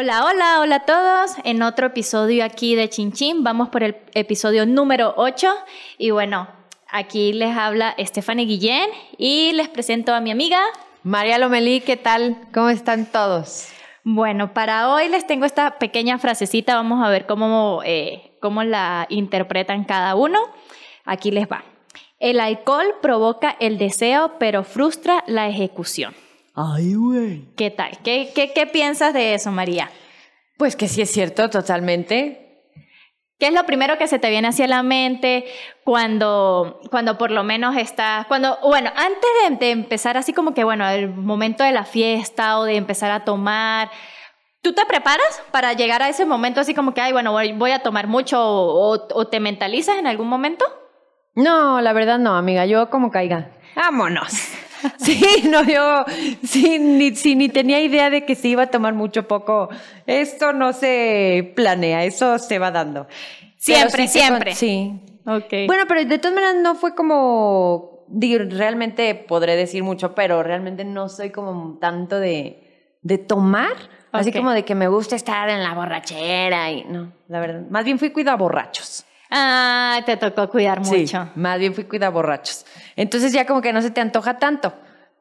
Hola, hola, hola a todos. En otro episodio aquí de Chin Chin. Vamos por el episodio número 8. Y bueno, aquí les habla Stephanie Guillén y les presento a mi amiga. María Lomelí, ¿qué tal? ¿Cómo están todos? Bueno, para hoy les tengo esta pequeña frasecita. Vamos a ver cómo, eh, cómo la interpretan cada uno. Aquí les va. El alcohol provoca el deseo, pero frustra la ejecución. Ay, güey. ¿Qué tal? ¿Qué, qué, qué piensas de eso, María? Pues que sí es cierto, totalmente. ¿Qué es lo primero que se te viene hacia la mente cuando, cuando por lo menos estás, cuando, bueno, antes de, de empezar así como que, bueno, el momento de la fiesta o de empezar a tomar, ¿tú te preparas para llegar a ese momento así como que, ay, bueno, voy, voy a tomar mucho o, o- o te mentalizas en algún momento? No, la verdad no, amiga, yo como caiga. Vámonos. Sí, no, yo sí, ni, sí, ni tenía idea de que se iba a tomar mucho poco. Esto no se planea, eso se va dando. Siempre, sí siempre. con- Sí. Ok. Bueno, pero de todas maneras no fue como, digo, realmente podré decir mucho, pero realmente no soy como tanto de, de tomar, así como de que me gusta estar en la borrachera y no, la verdad, más bien fui cuida borrachos. Ah, te tocó cuidar Sí, mucho. más bien fui cuida borrachos. Entonces ya como que no se te antoja tanto.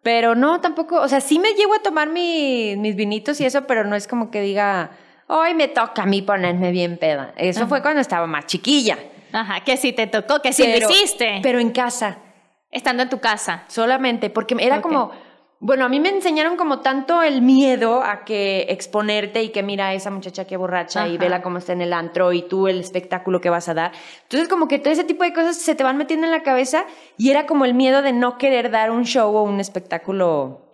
Pero no, tampoco, o sea, sí me llego a tomar mi- mis vinitos y eso, pero no es como que diga, hoy me toca a mí ponerme bien peda. Eso fue cuando estaba más chiquilla. Ajá, que sí te tocó, que sí Pero- lo hiciste. Pero en casa. estando en tu casa. Solamente, porque era como, bueno, a mí me enseñaron como tanto el miedo a que exponerte y que mira a esa muchacha que borracha y Ajá. vela cómo está en el antro y tú el espectáculo que vas a dar. Entonces como que todo ese tipo de cosas se te van metiendo en la cabeza y era como el miedo de no querer dar un show o un espectáculo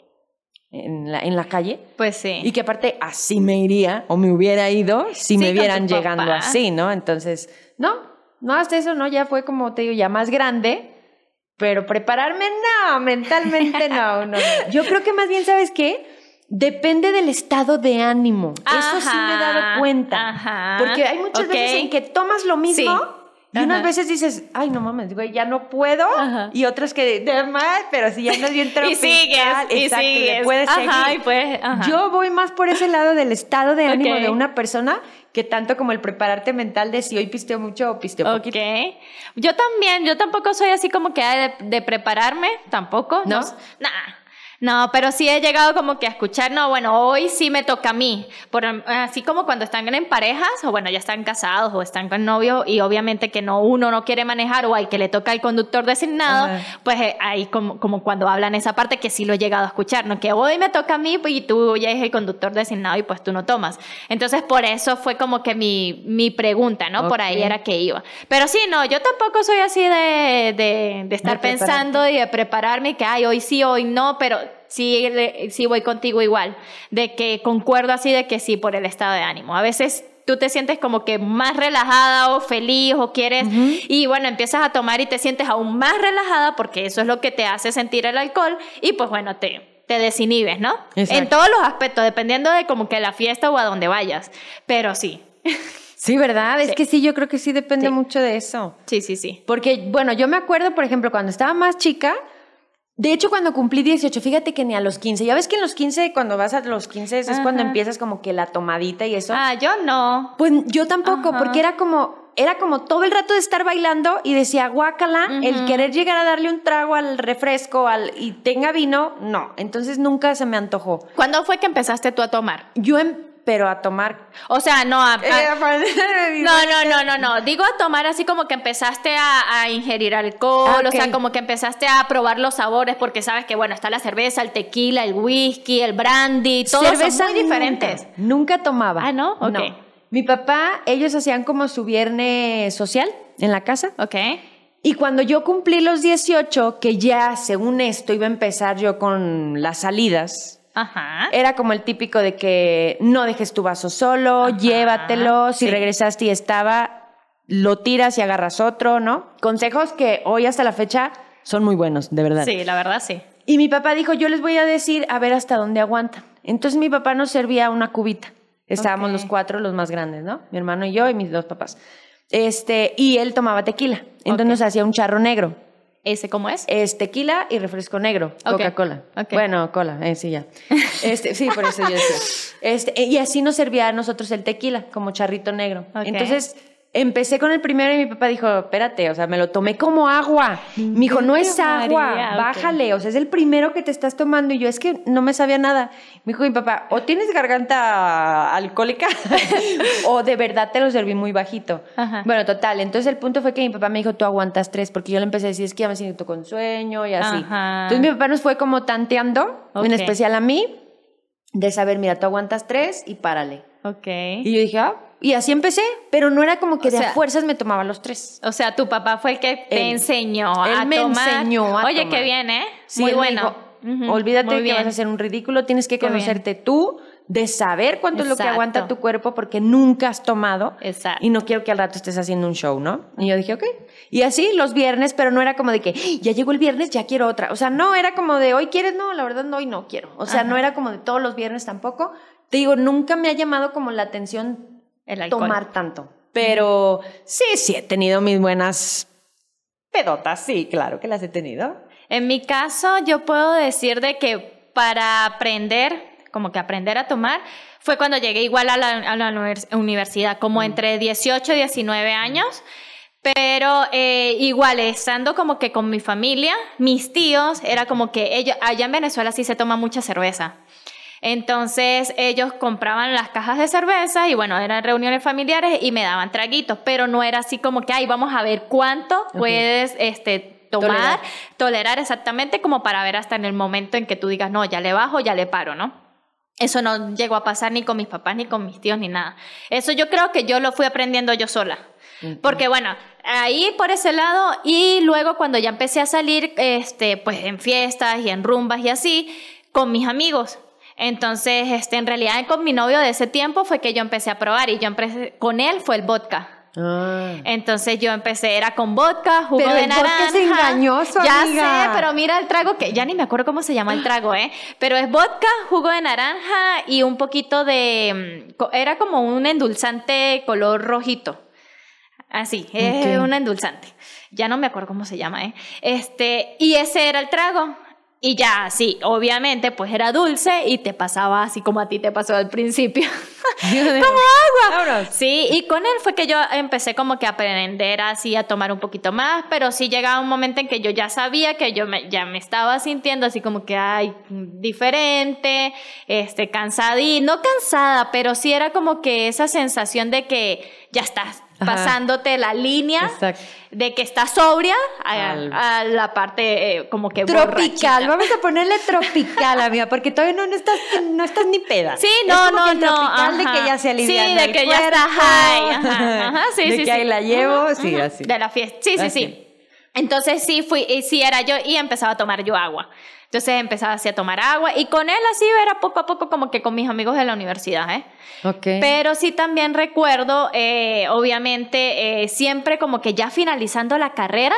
en la, en la calle. Pues sí. Y que aparte así me iría o me hubiera ido si Sí, me vieran llegando papá. así, ¿no? Entonces, no, no hasta eso, ¿no? Ya fue como te digo, ya más grande. Pero prepararme, no, mentalmente no, no. no. Yo creo que más bien, ¿sabes qué? Depende del estado de ánimo. Eso sí me he dado cuenta. ajá, Porque hay muchas veces en que tomas lo mismo Sí. y unas Ajá. veces dices, ay, no mames, güey, ya no puedo. Ajá. Y otras que, de mal, pero si ya no es bien y tropical. sigues, y exacto, le sigues. puedes Ajá, seguir. y pues, ajá. Yo voy más por ese lado del estado de ánimo de una persona que tanto como el prepararte mental de si hoy pisteo mucho o pisteo Ok. poquito. Yo también, yo tampoco soy así como que de, de prepararme, tampoco. ¿No? Nah. No, pero sí he llegado como que a escuchar, no, bueno, hoy sí me toca a mí. Por, así como cuando están en parejas, o bueno, ya están casados o están con novio, y obviamente que no uno no quiere manejar o al que le toca el conductor designado, Ajá. pues eh, ahí como, como cuando hablan esa parte que sí lo he llegado a escuchar, ¿no? Que hoy me toca a mí pues, y tú ya es el conductor designado y pues tú no tomas. Entonces, por eso fue como que mi, mi pregunta, ¿no? Por ahí era que iba. Pero sí, no, yo tampoco soy así de, de, de estar De pensando y de prepararme que, ay, hoy sí, hoy no, pero sí, sí voy contigo igual, de que concuerdo así de que sí por el estado de ánimo. A veces tú te sientes como que más relajada o feliz o quieres y bueno, empiezas a tomar y te sientes aún más relajada porque eso es lo que te hace sentir el alcohol y pues bueno, te, te desinhibes, ¿no? Exacto. En todos los aspectos, dependiendo de como que la fiesta o a donde vayas, pero sí, Sí, ¿verdad? Es que sí, yo creo que sí depende Sí. mucho de eso. sí, sí, sí. Porque, bueno, yo me acuerdo, por ejemplo, cuando estaba más chica, de hecho, cuando cumplí 18, fíjate que ni a los 15, ya ves que en los 15, cuando vas a los 15, es cuando empiezas como que la tomadita y eso. Ah, yo no. Pues yo tampoco, Ajá. porque era como, era como todo el rato de estar bailando y decía, guácala, el querer llegar a darle un trago al refresco al, y tenga vino, no. Entonces nunca se me antojó. ¿Cuándo fue que empezaste tú a tomar? Yo, em- pero a tomar. O sea, no a... a- Eh, no, no, no, no, no. Digo a tomar así como que empezaste a, a ingerir alcohol, o sea, como que empezaste a probar los sabores, porque sabes que, bueno, está la cerveza, el tequila, el whisky, el brandy, todos Cerveza son muy diferentes. Nunca, nunca tomaba. Ah, ¿no? Ok. Mi papá, ellos hacían como su viernes social en la casa. Ok. Y cuando yo cumplí los 18, que ya según esto iba a empezar yo con las salidas, Ajá. era como el típico de que no dejes tu vaso solo, Ajá, llévatelo, si sí. regresaste y estaba, lo tiras y agarras otro, ¿no? Consejos que hoy hasta la fecha son muy buenos, de verdad. Sí, la verdad sí. Y mi papá dijo, yo les voy a decir a ver hasta dónde aguantan. Entonces mi papá nos servía una cubita. Estábamos los cuatro, los más grandes, ¿no? Mi hermano y yo y mis dos papás. Este, y él tomaba tequila. Entonces nos hacía un charro negro. ¿Ese cómo es? Es tequila y refresco negro. Coca-Cola. Bueno, cola, eh, sí, ya. Este, sí, por eso yo decía. Este, y así nos servía a nosotros el tequila, como charrito negro. Entonces, empecé con el primero y mi papá dijo, espérate, o sea, me lo tomé como agua. Me dijo, no es agua, María, bájale, o sea, es el primero que te estás tomando. Y yo, es que no me sabía nada. Me dijo mi papá, o tienes garganta alcohólica o de verdad te lo serví muy bajito. Ajá. Bueno, total. Entonces el punto fue que mi papá me dijo, tú aguantas tres, porque yo le empecé a decir, es que ya me siento con sueño y así. Ajá. Entonces mi papá nos fue como tanteando, Ok. en especial a mí, de saber, mira, tú aguantas tres y párale. Ok. Y yo dije, ah, y así empecé, pero no era como que O de a fuerzas me tomaba los tres. O sea, tu papá fue el que te Él- enseñó él a me tomar. enseñó a Oye, tomar. qué bien, ¿eh? Sí, Muy bueno. dijo, Olvídate muy que bien. vas a hacer un ridículo, tienes que Qué bien. conocerte tú, de saber cuánto es lo que aguanta tu cuerpo porque nunca has tomado. Exacto. Y no quiero que al rato estés haciendo un show, ¿no? Y yo dije, ok. Y así los viernes, pero no era como de que "¡Ah! ya llegó el viernes, ya quiero otra. O sea, no, era como de hoy quieres, no, la verdad no, hoy no quiero. O sea, Ajá. no era como de todos los viernes tampoco. Te digo, nunca me ha llamado como la atención El alcohol. tomar tanto. Pero sí, sí, he tenido mis buenas pedotas, sí, claro que las he tenido. En mi caso, yo puedo decir de que para aprender, como que aprender a tomar, fue cuando llegué igual a la, a la univers- universidad, como entre 18 y 19 años. Pero eh, igual, estando como que con mi familia, mis tíos, era como que ellos, allá en Venezuela sí se toma mucha cerveza. Entonces ellos compraban las cajas de cerveza y bueno, eran reuniones familiares y me daban traguitos, pero no era así como que, ay, vamos a ver cuánto puedes este, tomar, Tolerar. tolerar. exactamente como para ver hasta en el momento en que tú digas, no, ya le bajo, ya le paro, ¿no? Eso no llegó a pasar ni con mis papás, ni con mis tíos, ni nada. Eso yo creo que yo lo fui aprendiendo yo sola. Porque bueno, ahí por ese lado y luego cuando ya empecé a salir, este, pues en fiestas y en rumbas y así, con mis amigos. Entonces, este, en realidad con mi novio de ese tiempo fue que yo empecé a probar y yo empecé, con él fue el vodka. Ah. Entonces yo empecé, era con vodka, jugo Pero de el vodka naranja. es engañoso, Ya amiga. sé, pero mira el trago que ya ni me acuerdo cómo se llama el trago, ¿eh? Pero es vodka, jugo de naranja y un poquito de... mm, Era como un endulzante color rojito. Así, es un endulzante. Ya no me acuerdo cómo se llama, ¿eh? Este, y ese era el trago. Y ya, sí, obviamente, pues era dulce y te pasaba así como a ti te pasó al principio. Como agua. Sí, y con él fue que yo empecé como que a aprender así a tomar un poquito más, pero sí llegaba un momento en que yo ya sabía que yo me, ya me estaba sintiendo así como que, ay, diferente, este, cansada y no cansada, pero sí era como que esa sensación de que ya estás Ajá. pasándote la línea Exacto. de que estás sobria a, a la parte eh, como que Tropical, borrachita. vamos a ponerle tropical, amiga, porque todavía no, no estás, no estás ni peda. Sí, Es no, como no, que el no. tropical de que ya se alivia Sí, de que ya está high. Ajá, ajá, sí, de sí, que sí. ahí la llevo, sí, así. De la fiesta. Sí, sí, Así. sí. Entonces sí fui, y sí era yo y empezaba a tomar yo agua. Entonces empezaba así a tomar agua y con él así era poco a poco como que con mis amigos de la universidad, ¿eh? Ok. Pero sí también recuerdo, eh, obviamente, eh, siempre como que ya finalizando la carrera,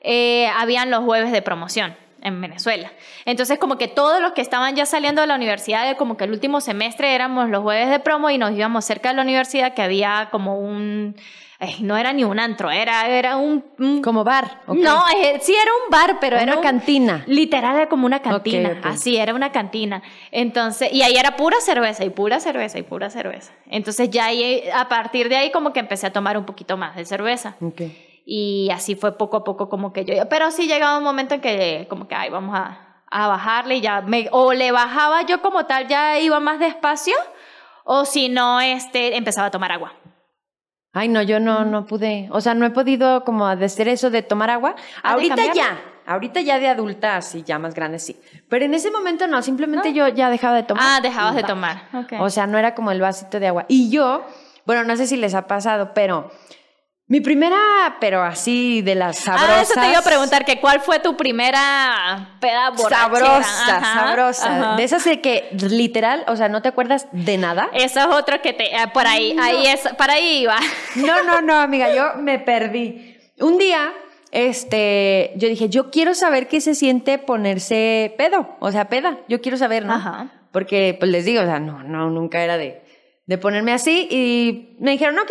eh, habían los jueves de promoción en Venezuela. Entonces como que todos los que estaban ya saliendo de la universidad, como que el último semestre éramos los jueves de promo y nos íbamos cerca de la universidad que había como un... eh, no era ni un antro, era, era un... un- Como bar. No, eh, sí era un bar, pero era Una un- cantina. Literal era como una cantina, así era una cantina. Entonces, y ahí era pura cerveza y pura cerveza y pura cerveza. Entonces ya ahí, a partir de ahí como que empecé a tomar un poquito más de cerveza. Y así fue poco a poco como que yo, pero sí llegaba un momento en que como que, ay, vamos a, a bajarle y ya, me, o le bajaba yo como tal, ya iba más despacio, o si no, este, empezaba a tomar agua. Ay, no, yo no, no pude. O sea, no he podido como hacer eso de tomar agua. Ah, ¿de Ahorita ya. Ahorita ya de adulta, sí, ya más grande, sí. Pero en ese momento no, simplemente yo ya dejaba de tomar. Ah, dejabas de tomar. Ok. O sea, no era como el vasito de agua. Y yo, bueno, no sé si les ha pasado, pero mi primera, pero así de las sabrosas. Ah, eso te iba a preguntar, que cuál fue tu primera peda borrachera. Sabrosa, Ajá, sabrosa. ajá. De esas de que literal, o sea, no te acuerdas de nada. Eso es otro que te... eh, por ahí, ahí es, para ahí iba. No, no, no, amiga, yo me perdí. Un día este, yo dije, yo quiero saber qué se siente ponerse pedo, o sea, peda, yo quiero saber, ¿no? Ajá. Porque, pues les digo, o sea, no, no, nunca era de, de ponerme así y me dijeron, ok,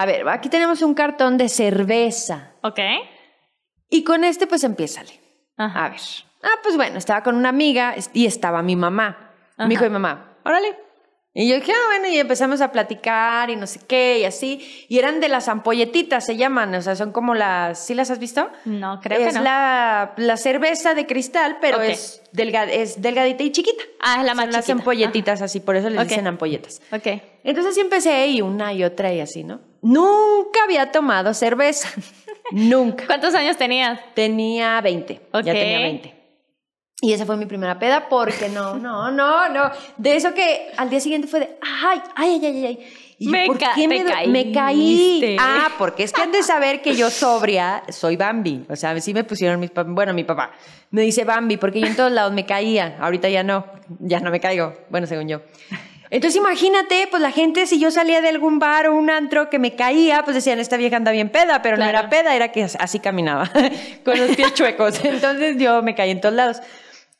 a ver, aquí tenemos un cartón de cerveza Ok. y con este pues empiézale. Ajá. A ver. Ah, pues bueno, estaba con una amiga y estaba mi mamá. Ajá. Me dijo mi mamá, órale. Y yo dije, ah, bueno, y empezamos a platicar y no sé qué y así. Y eran de las ampolletitas, se llaman, o sea, son como las, ¿sí las has visto? No, creo es que no. la, la cerveza de cristal, pero es, delga- es delgadita y chiquita. Ah, es la más Son las ampolletitas así, por eso les dicen ampolletas. Ok. Entonces así empecé y una y otra y así, ¿no? Nunca había tomado cerveza. Nunca. ¿Cuántos años tenías? Tenía 20. Ya Ok. tenía 20. Y esa fue mi primera peda porque no, no, no, no. De eso que al día siguiente fue de, ay, ay, ay, ay, ay. Y yo, Me ¿por ca- qué te me, caí? Ah, porque es que han de saber que yo sobria soy Bambi. O sea, sí me pusieron mis papás, bueno, mi papá me dice Bambi porque yo en todos lados me caía. Ahorita ya no, ya no me caigo. Bueno, según yo. Entonces imagínate, pues la gente, si yo salía de algún bar o un antro que me caía, pues decían, esta vieja anda bien peda, pero no era peda, era que así caminaba, con los pies chuecos. Entonces yo me caí en todos lados.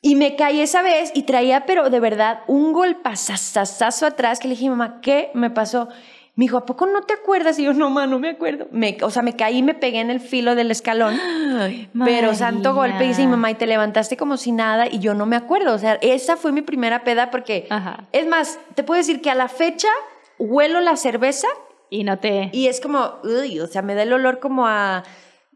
Y me caí esa vez y traía, pero de verdad, un golpazazazazo atrás que le dije, mamá, ¿qué me pasó? Me dijo, ¿a poco no te acuerdas? Y yo, no, ma, no me acuerdo. Me, o sea, me caí y me pegué en el filo del escalón. Pero santo golpe, dice mi mamá, y te levantaste como si nada, y yo no me acuerdo. O sea, esa fue mi primera peda porque, Ajá. es más, te puedo decir que a la fecha huelo la cerveza Y no te... y es como, uy, o sea, me da el olor como a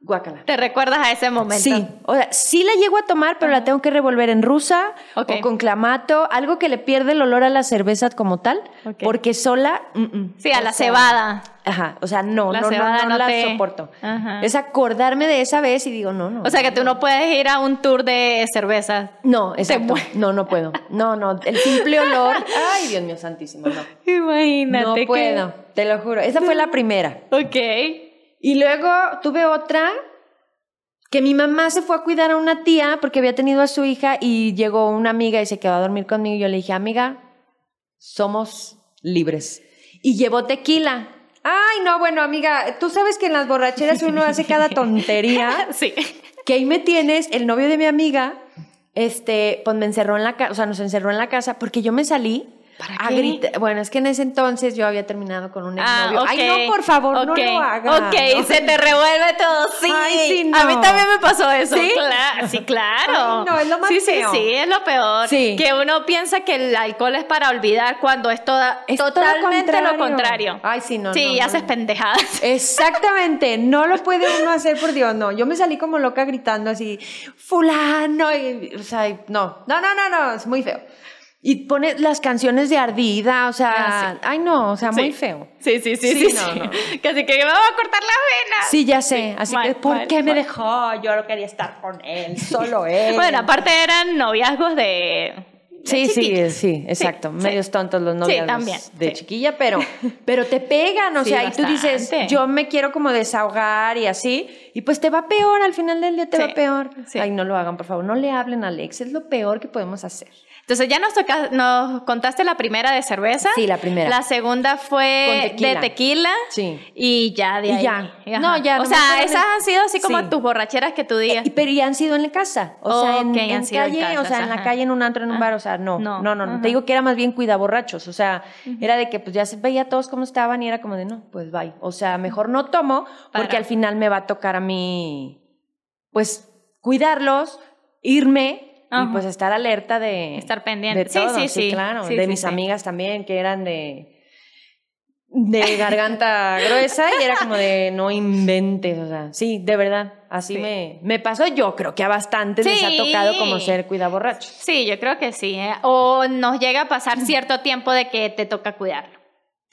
guacala. ¿Te recuerdas a ese momento? Sí, o sea, sí la llego a tomar, pero la tengo que revolver en rusa o con clamato, algo que le pierde el olor a la cerveza como tal, porque sola, mm, mm. Sí, a O la sea, cebada. Ajá, o sea, no, La no, no, cebada no, no la te- soporto. Ajá. Es acordarme de esa vez y digo, no, no. O sea que tú no puedes ir a un tour de cerveza. No, exacto. No, no puedo. No, no, el simple olor. Ay, Dios mío santísimo, no. Imagínate. No que- puedo, te lo juro. Esa fue la primera. Ok. Y luego tuve otra que mi mamá se fue a cuidar a una tía porque había tenido a su hija y llegó una amiga y se quedó a dormir conmigo y yo le dije, amiga, somos libres. Y llevó tequila. Ay, no, bueno, amiga, tú sabes que en las borracheras uno hace cada tontería. Sí. Que ahí me tienes, el novio de mi amiga, este, pues me encerró en la casa, o sea, nos encerró en la casa porque yo me salí ¿Para a qué? gritar. Bueno, es que en ese entonces yo había terminado con un Ah, exnovio. ok. Ay, no, por favor, no Ok. lo hagas. Ok, ¿no? se te revuelve todo. Sí. Ay, sí, A mí no. también me pasó eso. ¿Sí? Cla- sí, claro. Ay, no, es lo más sí, feo. Sí, sí, es lo peor. Sí. Que uno piensa que el alcohol es para olvidar cuando es, toda, Es todo totalmente lo contrario. contrario. Ay, sí, no, Sí, no, no, haces no. pendejadas. Exactamente, no lo puede uno hacer por Dios, no. Yo me salí como loca gritando así, fulano, y, o sea, no, no, no, no, no, es muy feo. Y pone las canciones de ardida, o sea, Ah, sí. ay no, o sea, muy feo. Sí, sí, sí, Sí, sí. no. Casi que me va a cortar la vena. Sí, ya sé, así mal, que, ¿por mal, qué me dejó? Yo no quería estar con él, solo él. Bueno, aparte eran noviazgos de. de Sí, sí, sí, exacto. Medios tontos los novios también, de chiquilla, pero, pero te pegan, o sea, y tú dices, yo me quiero como desahogar y así, y pues te va peor, al final del día te va peor. Ay, no lo hagan, por favor, no le hablen a Alex, es lo peor que podemos hacer. Entonces ya nos, toca- nos contaste la primera de cerveza. Sí, la primera. La segunda fue tequila. de tequila. Sí. Y ya de Y ahí. ya. Ajá. No, ya, O sea, esas de- han sido así como Sí. tus borracheras que tú digas. Y, pero ya han sido en la casa, o sea, en, Ok, en han sido en calle, o sea, en la calle, en un antro, en un Ah, bar, o sea, no, no, no, no. Te digo que era más bien cuida borrachos, o sea, era de que pues ya se veía a todos cómo estaban y era como de, no, pues bye. O sea, mejor no tomo porque Para. al final me va a tocar a mí, pues, cuidarlos, irme y pues estar alerta de... Estar pendiente. De Sí, todo, sí, sí. claro. Sí, de sí, mis amigas también, que eran de de garganta gruesa y era como de no inventes, o sea, sí, de verdad, así Sí. me, me pasó. Yo creo que a bastantes les ha tocado como ser cuidaborrachos. Sí, yo creo que sí. ¿eh? O nos llega a pasar cierto tiempo de que te toca cuidarlo.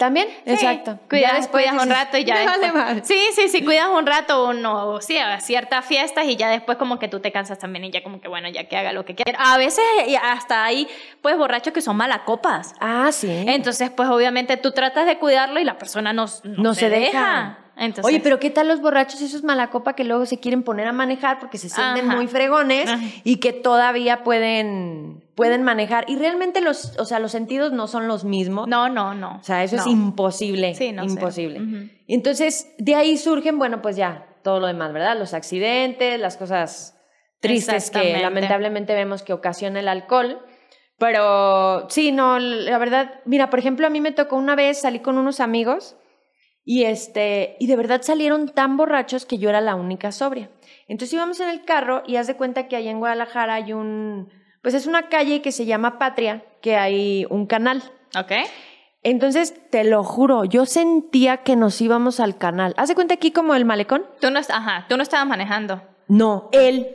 ¿También? Sí, Exacto. Cuidas, Ya después cuidas un rato y ya "Me vale después- madre". Sí, sí, sí, cuidas un rato uno, sí, a ciertas fiestas y ya después como que tú te cansas también y ya como que bueno, ya que haga lo que quiera. A veces hasta hay pues borrachos que son malacopas. Ah, sí. Entonces, pues obviamente tú tratas de cuidarlo y la persona no, no, no se, se deja. deja. Entonces, Oye, pero ¿qué tal los borrachos esos malacopa que luego se quieren poner a manejar porque se sienten Ajá. muy fregones Ajá. y que todavía pueden pueden manejar y realmente los, o sea, los sentidos no son los mismos. No, no, no. O sea, eso es imposible. Sí, no sé. imposible. Entonces, de ahí surgen, bueno, pues ya, todo lo demás, ¿verdad? Los accidentes, las cosas tristes que lamentablemente vemos que ocasiona el alcohol. Pero sí, no, la verdad, mira, por ejemplo, a mí me tocó una vez, salí con unos amigos y este, y de verdad salieron tan borrachos que yo era la única sobria. Entonces íbamos en el carro y haz de cuenta que allá en Guadalajara hay un, pues es una calle que se llama Patria, que hay un canal. ¿Ok? Entonces, te lo juro, yo sentía que nos íbamos al canal. ¿Haz de cuenta aquí como el malecón? Tú no, ajá, tú no estabas manejando. No, él.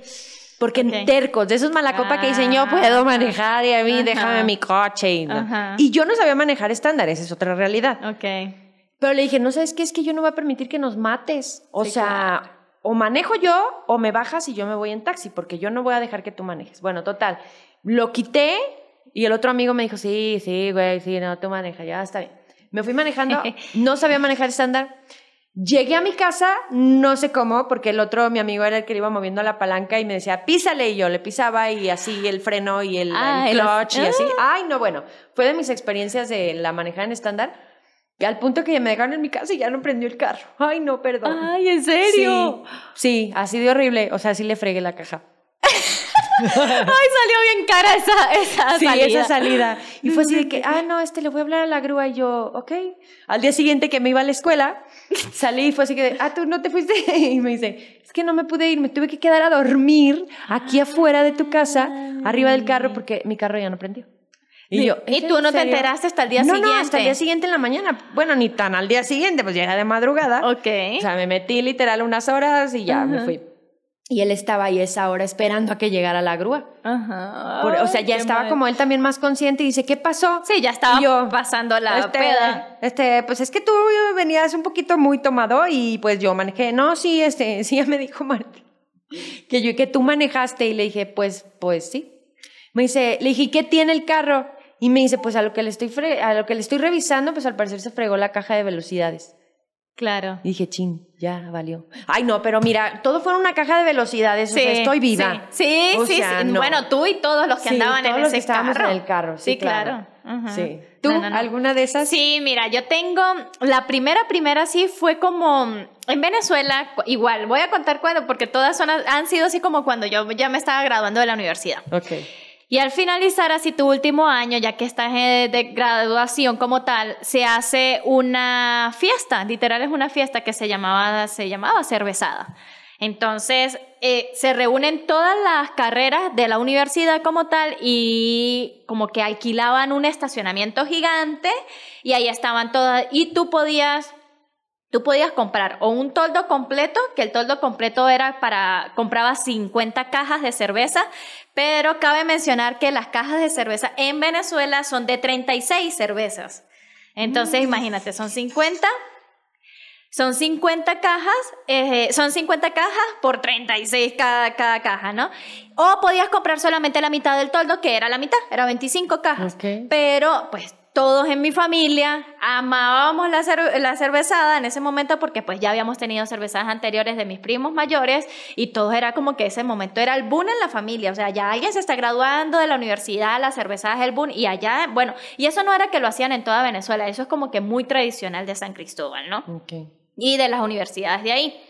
Porque Ok. tercos, de esos malacopa que dicen yo Ah, puedo manejar y a mí déjame mi coche. Y, no. Ajá. y yo no sabía manejar estándar, esa es otra realidad. Ok. Pero le dije, no sabes qué, es que yo no voy a permitir que nos mates. O Sí, sea, claro. o manejo yo o me bajas y yo me voy en taxi, porque yo no voy a dejar que tú manejes. Bueno, total. Lo quité y el otro amigo me dijo, sí, sí, güey, sí, no, tú manejas, ya está bien. Me fui manejando, no sabía manejar estándar. Llegué a mi casa, no sé cómo, porque el otro, mi amigo, era el que le iba moviendo la palanca y me decía, písale, y yo le pisaba y así el freno y el, el Ay, los- clutch y así. Ay, no, bueno, fue de mis experiencias de la manejada en estándar, que al punto que me dejaron en mi casa y ya no prendió el carro. Ay, no, perdón. Ay, ¿en sí, serio? sí, así de horrible, o sea, sí le fregué la caja. Ay, salió bien cara esa, esa Sí, salida. esa salida. Y fue así de que, ah, no, este, le voy a hablar a la grúa. Y yo, ok. Al día siguiente que me iba a la escuela, salí y fue así que, ah, tú no te fuiste. Y me dice, es que no me pude ir, me tuve que quedar a dormir aquí afuera de tu casa, arriba del carro, porque mi carro ya no prendió. Y yo, ¿Y ¿es tú no te enteraste hasta el día no, siguiente? No, hasta el día siguiente en la mañana. Bueno, ni tan al día siguiente, pues era de madrugada. Ok. O sea, me metí literal unas horas y ya me fui. Y él estaba ahí esa hora esperando a que llegara la grúa. Ajá. Por- o sea, ya estaba mal. como él también más consciente y dice, ¿qué pasó? Sí, ya estaba yo, pasando la este, peda. Este, pues es que tú venías un poquito muy tomado y pues yo manejé. No, sí, este, sí, ya me dijo Martín. Que yo, que tú manejaste y le dije, pues, pues sí. Me dice, le dije, ¿y qué tiene el carro? Y me dice, pues a lo que le estoy, fre- a lo que le estoy revisando, pues al parecer se fregó la caja de velocidades. Claro. Y dije, chin, ya valió. Ay, no, pero mira, todo fue una caja de velocidades. o sea, estoy viva. Sí, sí, O sí, sea, sí. no. Bueno, tú y todos los que Sí, andaban todos en los ese que estábamos carro. en el carro, sí, claro. Ajá. Sí. ¿Tú, No, no, alguna de esas? Sí, mira, yo tengo, la primera, primera sí fue como en Venezuela, igual, voy a contar cuándo, porque todas son, han sido así como cuando yo ya me estaba graduando de la universidad. Ok. Y al finalizar así tu último año, ya que estás eh, de graduación como tal, se hace una fiesta, literal es una fiesta que se llamaba, se llamaba cervezada. Entonces, eh, se reúnen todas las carreras de la universidad como tal y como que alquilaban un estacionamiento gigante y ahí estaban todas y tú podías Tú podías comprar o un toldo completo, que el toldo completo era para, comprabas 50 cajas de cerveza, pero cabe mencionar que las cajas de cerveza en Venezuela son de 36 cervezas. Entonces, imagínate, son 50, son 50 cajas, eh, son 50 cajas por 36 cada, cada caja, ¿no? O podías comprar solamente la mitad del toldo, que era la mitad, era 25 cajas. Ok. Pero, pues, todos en mi familia amábamos la, cer- la cervezada en ese momento porque pues ya habíamos tenido cervezadas anteriores de mis primos mayores y todo era como que ese momento era el boom en la familia, o sea, ya alguien se está graduando de la universidad, la cervezada es el boom y allá, bueno, y eso no era que lo hacían en toda Venezuela, eso es como que muy tradicional de San Cristóbal, ¿no? Y de las universidades de ahí.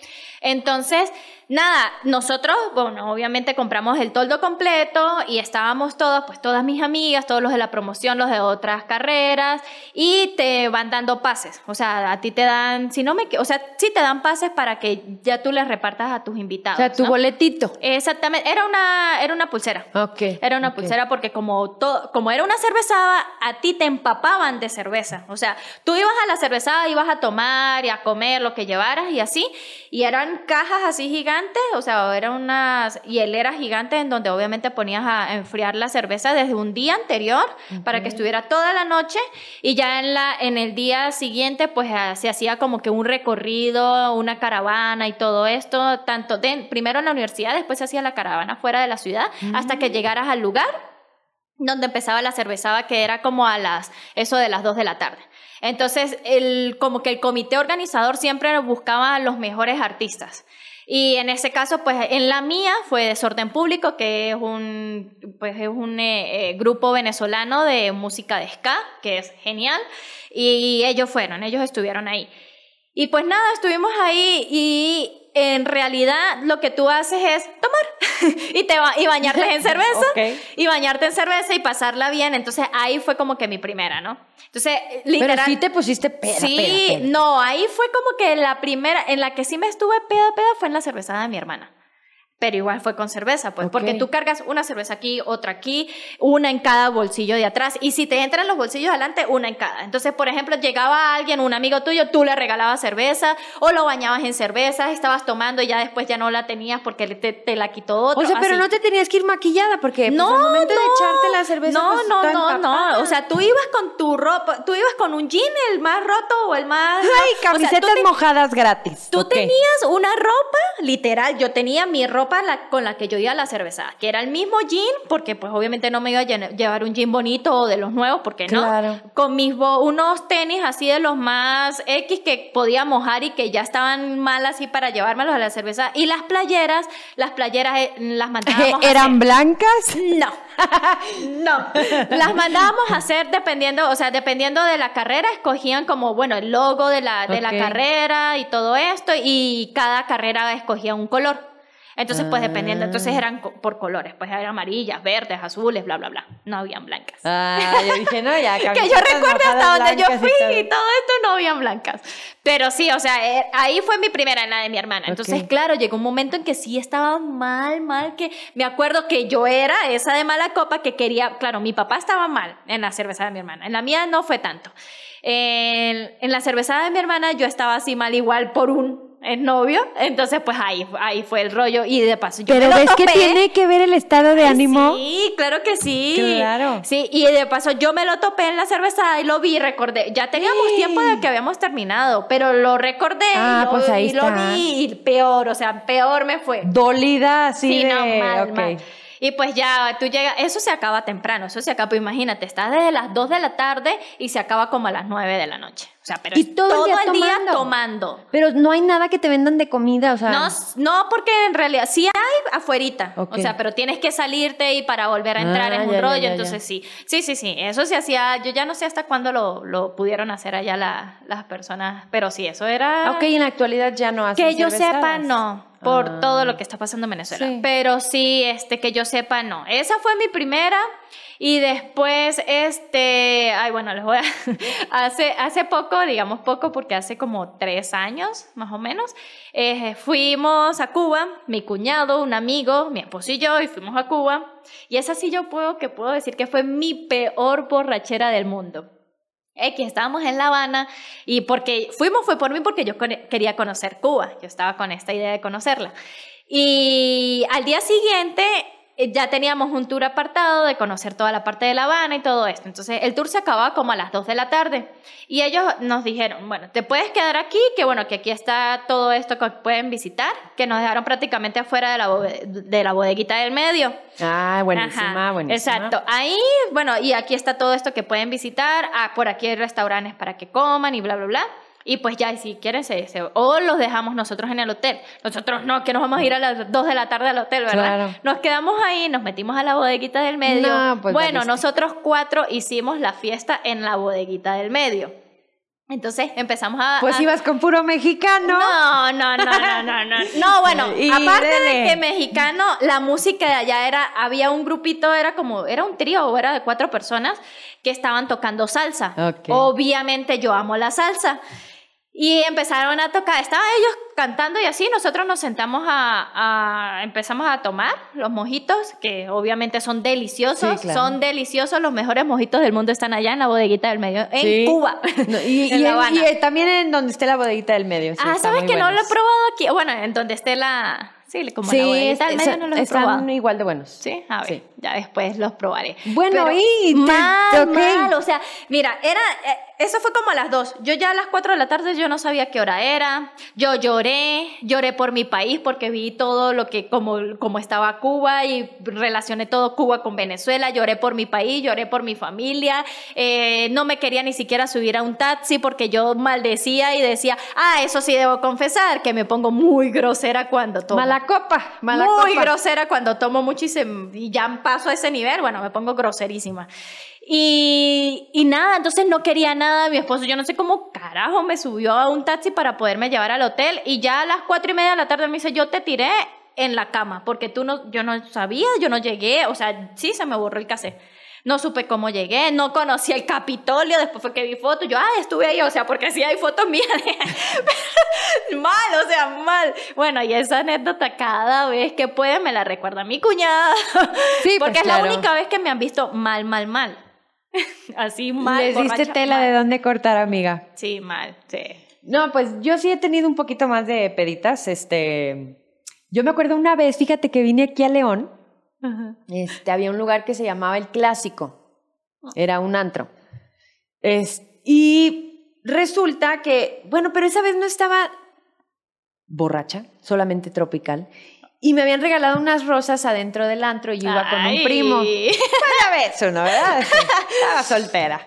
Entonces, nada, nosotros, bueno, obviamente compramos el toldo completo y estábamos todos, pues todas mis amigas, todos los de la promoción, los de otras carreras, y te van dando pases. O sea, a ti te dan, si no me, o sea, sí te dan pases para que ya tú les repartas a tus O invitados. sea, tu ¿no? boletito. Exactamente, era una, era una pulsera. Ok. Era una pulsera porque como, to- como era una cervezada, a ti te empapaban de cerveza. O sea, tú ibas a la cervezada, ibas a tomar y a comer lo que llevaras y así. Y eran cajas así gigantes, o sea, eran unas hieleras gigantes en donde obviamente ponías a enfriar la cerveza desde un día anterior para que estuviera toda la noche. Y ya en, la, en el día siguiente, pues ah, se hacía como que un recorrido, una caravana y todo esto. Tanto de, primero en la universidad, después se hacía la caravana fuera de la ciudad, hasta que llegaras al lugar donde empezaba la cervezada, que era como a las, eso de las 2 de la tarde. Entonces, el, como que el comité organizador siempre buscaba a los mejores artistas. Y en ese caso, pues en la mía fue Desorden Público, que es un, pues, es un eh, eh, grupo venezolano de música de ska, que es genial. Y ellos fueron, ellos estuvieron ahí. Y pues nada, estuvimos ahí y en realidad lo que tú haces es tomar y, te ba- y bañarte en cerveza y bañarte en cerveza y pasarla bien. Entonces ahí fue como que mi primera, ¿no? Entonces, literal. Pero sí te pusiste peda, sí, peda, peda. no, ahí fue como que la primera, en la que sí me estuve peda, peda, fue en la cervezada de mi hermana. Pero igual fue con cerveza, pues, porque tú cargas una cerveza aquí, otra aquí, una en cada bolsillo de atrás. Y si te entran los bolsillos adelante, una en cada. Entonces, por ejemplo, llegaba alguien, un amigo tuyo, tú le regalabas cerveza o lo bañabas en cerveza, estabas tomando y ya después ya no la tenías porque te, te la quitó otro. O sea, pero así. no te tenías que ir maquillada porque pues, No, al momento de no. echarte la cerveza No, pues, no, toda no, empapada. no. O sea, tú ibas con tu ropa, tú ibas con un jean, el más roto o el más. Ay, o sea, tú camisetas mojadas gratis. Tú tenías una ropa, literal, yo tenía mi ropa la- con la que yo iba a la cerveza, que era el mismo jean, porque pues obviamente no me iba a llevar un jean bonito o de los nuevos, porque no. Claro. Con mis unos tenis así de los más X que podía mojar y que ya estaban mal así para llevármelos a la cerveza. Y las playeras, las playeras eh, las mandábamos a ¿Eran hacer- blancas? no, no. Las mandábamos a hacer dependiendo, o sea, dependiendo de la carrera, escogían como, bueno, el logo de la, de la Ok. carrera y todo esto, y cada carrera escogía un color. Entonces, pues dependiendo, entonces Ah. eran por colores, pues eran amarillas, verdes, azules, bla, bla, bla. No habían blancas. Ah, yo dije, no, ya, que yo recuerde hasta donde yo fui y y todo. todo. esto no habían blancas. Pero sí, o sea, eh, ahí fue mi primera en la de mi hermana. Entonces, Ok. claro, llegó un momento en que sí estaba mal, mal, que me acuerdo que yo era esa de mala copa que quería, claro, mi papá estaba mal en la cerveza de mi hermana. En la mía no fue tanto. En, en la cerveza de mi hermana yo estaba así mal igual por un eh, novio. Entonces, pues ahí, ahí fue el rollo. Y de paso, yo Pero me lo ves que tiene que ver el estado de ánimo. Sí, claro que sí. Claro. Sí, y de paso yo me lo topé en la cerveza y lo vi, recordé. Ya teníamos Sí. tiempo de que habíamos terminado, pero lo recordé Ah, y, lo, pues ahí y lo vi y peor, o sea, peor me fue. Dolida así Sí, de... no, mal, mal. Y pues ya tú llegas, eso se acaba temprano, eso se acaba, imagínate, estás desde las 2 de la tarde y se acaba como a las 9 de la noche. O sea, pero Y todo el día tomando. tomando. Pero no hay nada que te vendan de comida, o sea... No, no, porque en realidad sí hay afuerita. O sea, pero tienes que salirte y para volver a entrar Ah, es un ya, rollo. ya, entonces sí. Sí, sí, sí. Eso se hacía. Yo ya no sé hasta cuándo lo, lo pudieron hacer allá la- las personas. Pero sí, eso era. Ok, en la actualidad ya no hacen Que yo sepa, no. Por Ah. todo lo que está pasando en Venezuela. Sí. Pero sí, este, que yo sepa, no. Esa fue mi primera. Y después, este, ay, bueno, les voy a, hace, hace poco, digamos poco, porque hace como tres años, más o menos, eh, fuimos a Cuba, mi cuñado, un amigo, mi esposo y yo, y fuimos a Cuba. Y esa sí yo puedo, que puedo decir que fue mi peor borrachera del mundo. X, estábamos en La Habana y porque fuimos fue por mí porque yo quería conocer Cuba, yo estaba con esta idea de conocerla. Y al día siguiente ya teníamos un tour apartado de conocer toda la parte de La Habana y todo esto. Entonces el tour se acababa como a las 2 de la tarde y ellos nos dijeron, bueno, te puedes quedar aquí, que bueno, que aquí está todo esto que pueden visitar, que nos dejaron prácticamente afuera de la, de la bodeguita del medio. Ah, buenísima, Ajá, buenísima. Exacto. Ahí, bueno, y aquí está todo esto que pueden visitar. Ah, por aquí hay restaurantes para que coman y bla, bla, bla. Y pues ya, si quieren, se, se- o los dejamos nosotros en el hotel. Nosotros no, que nos vamos a ir a las 2 de la tarde al hotel, ¿verdad? Claro. Nos quedamos ahí, nos metimos a la bodeguita del medio. No, pues bueno, valiste. nosotros cuatro hicimos la fiesta en la bodeguita del medio. Entonces empezamos a... Pues a- ibas con puro mexicano. no, no, no, no, no, no. No, bueno, Y aparte de dele. que mexicano, la música de allá era, había un grupito, era como, era un trío, o era de cuatro personas que estaban tocando salsa. Ok. Obviamente yo amo la salsa. Y empezaron a tocar, estaban ellos cantando y así, nosotros nos sentamos a, a- empezamos a tomar los mojitos, que obviamente son deliciosos, Sí, claro. son deliciosos, los mejores mojitos del mundo están allá en la bodeguita del medio, en Sí. Cuba, No, y, en y La en- Habana. y, también en donde esté la bodeguita del medio. sí, ah, ¿sabes que no lo he probado aquí? Bueno, en donde esté la... Sí, como la bodeguita del es- medio no los he están probado. igual de buenos. Sí, a ver, ya después los probaré. Bueno, Pero y te- mal, mal, o sea, mira, era, eh, eso fue como a las dos. Yo ya a las cuatro de la tarde yo no sabía qué hora era. Yo lloré, lloré por mi país porque vi todo lo que, como, como estaba Cuba y relacioné todo Cuba con Venezuela. Lloré por mi país, lloré por mi familia. Eh, no me quería ni siquiera subir a un taxi porque yo maldecía y decía, ah, eso sí debo confesar, que me pongo muy grosera cuando tomo Mala copa, mala muy copa. grosera cuando tomo mucho y, se- y ya paso a ese nivel, bueno, me pongo groserísima. Y, y nada, entonces no quería nada. Mi esposo, yo no sé cómo carajo me subió a un taxi para poderme llevar al hotel. Y ya a las cuatro y media de la tarde me dice, yo te tiré en la cama, porque tú no, yo no sabía, yo no llegué, o sea, sí se me borró el cassette. No supe cómo llegué, no conocí el Capitolio, después fue que vi fotos, yo, ah, estuve ahí, o sea, porque sí hay fotos mías. mal, o sea, mal. Bueno, y esa anécdota cada vez que puede me la recuerda mi cuñada. Sí, porque pues, es la única vez que me han visto mal, mal, mal. Así mal. Les diste tela mal. de dónde cortar, amiga. Sí, mal, sí. No, pues yo sí he tenido un poquito más de peditas. Este, yo me acuerdo una vez, fíjate que vine aquí a León. Este, había un lugar que se llamaba El Clásico. Era un antro. Es- y resulta que, bueno, pero esa vez no estaba borracha, solamente tropical. Y me habían regalado unas rosas adentro del antro y yo iba con un primo. Una vez uno, ¿verdad? Estaba soltera.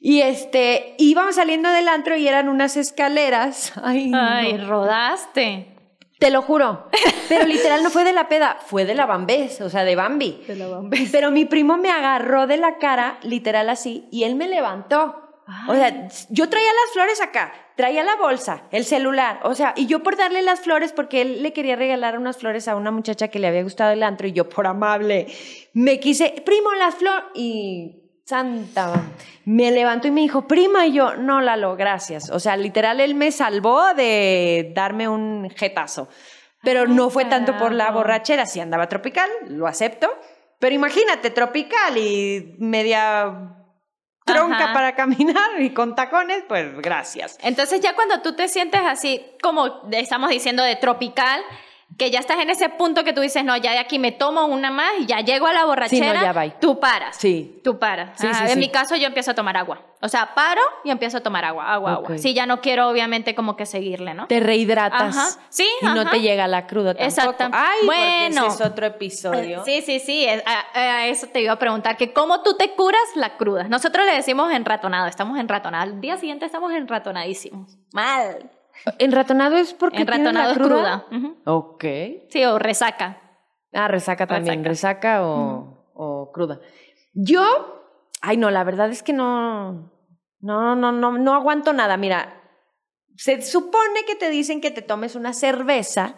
Y este, íbamos saliendo del antro y eran unas escaleras. Ay, no. Ay, rodaste. Te lo juro. Pero literal no fue de la peda, fue de la bambés, o sea, de Bambi. De la Pero mi primo me agarró de la cara, literal así, y él me levantó. O sea, yo traía las flores acá, traía la bolsa, el celular, o sea, y yo por darle las flores, porque él le quería regalar unas flores a una muchacha que le había gustado el antro, y yo por amable, me quise, primo, las flores, y santa, me levantó y me dijo, prima, y yo, no, Lalo, gracias. O sea, literal, él me salvó de darme un jetazo. Pero Ay, no fue tanto por la borrachera, sí andaba tropical, lo acepto. Pero imagínate, tropical y media tronca Ajá. para caminar y con tacones, pues gracias. Entonces ya cuando tú te sientes así, como estamos diciendo, de tropical, que ya estás en ese punto que tú dices, no, ya de aquí me tomo una más y ya llego a la borrachera, ya bye. tú paras. Sí. Tú paras. Sí, sí, en sí. mi caso yo empiezo a tomar agua. O sea, paro y empiezo a tomar agua, agua, agua. Sí, ya no quiero obviamente como que seguirle, ¿no? Te rehidratas. Ajá. Sí, Y no te llega la cruda tampoco. Ay, porque Bueno. ese es otro episodio. Sí, sí, sí, a eso te iba a preguntar, que cómo tú te curas la cruda. Nosotros le decimos enratonado, estamos enratonados. Al día siguiente estamos enratonadísimos. Mal. ¿Enratonado es porque Enratonado es tienes la cruda. Ujú. Ok. Sí, o resaca. Ah, resaca también, Resaca. resaca, o, o cruda. Yo, ay no, la verdad es que no, no, no, no, no aguanto nada. Mira, se supone que te dicen que te tomes una cerveza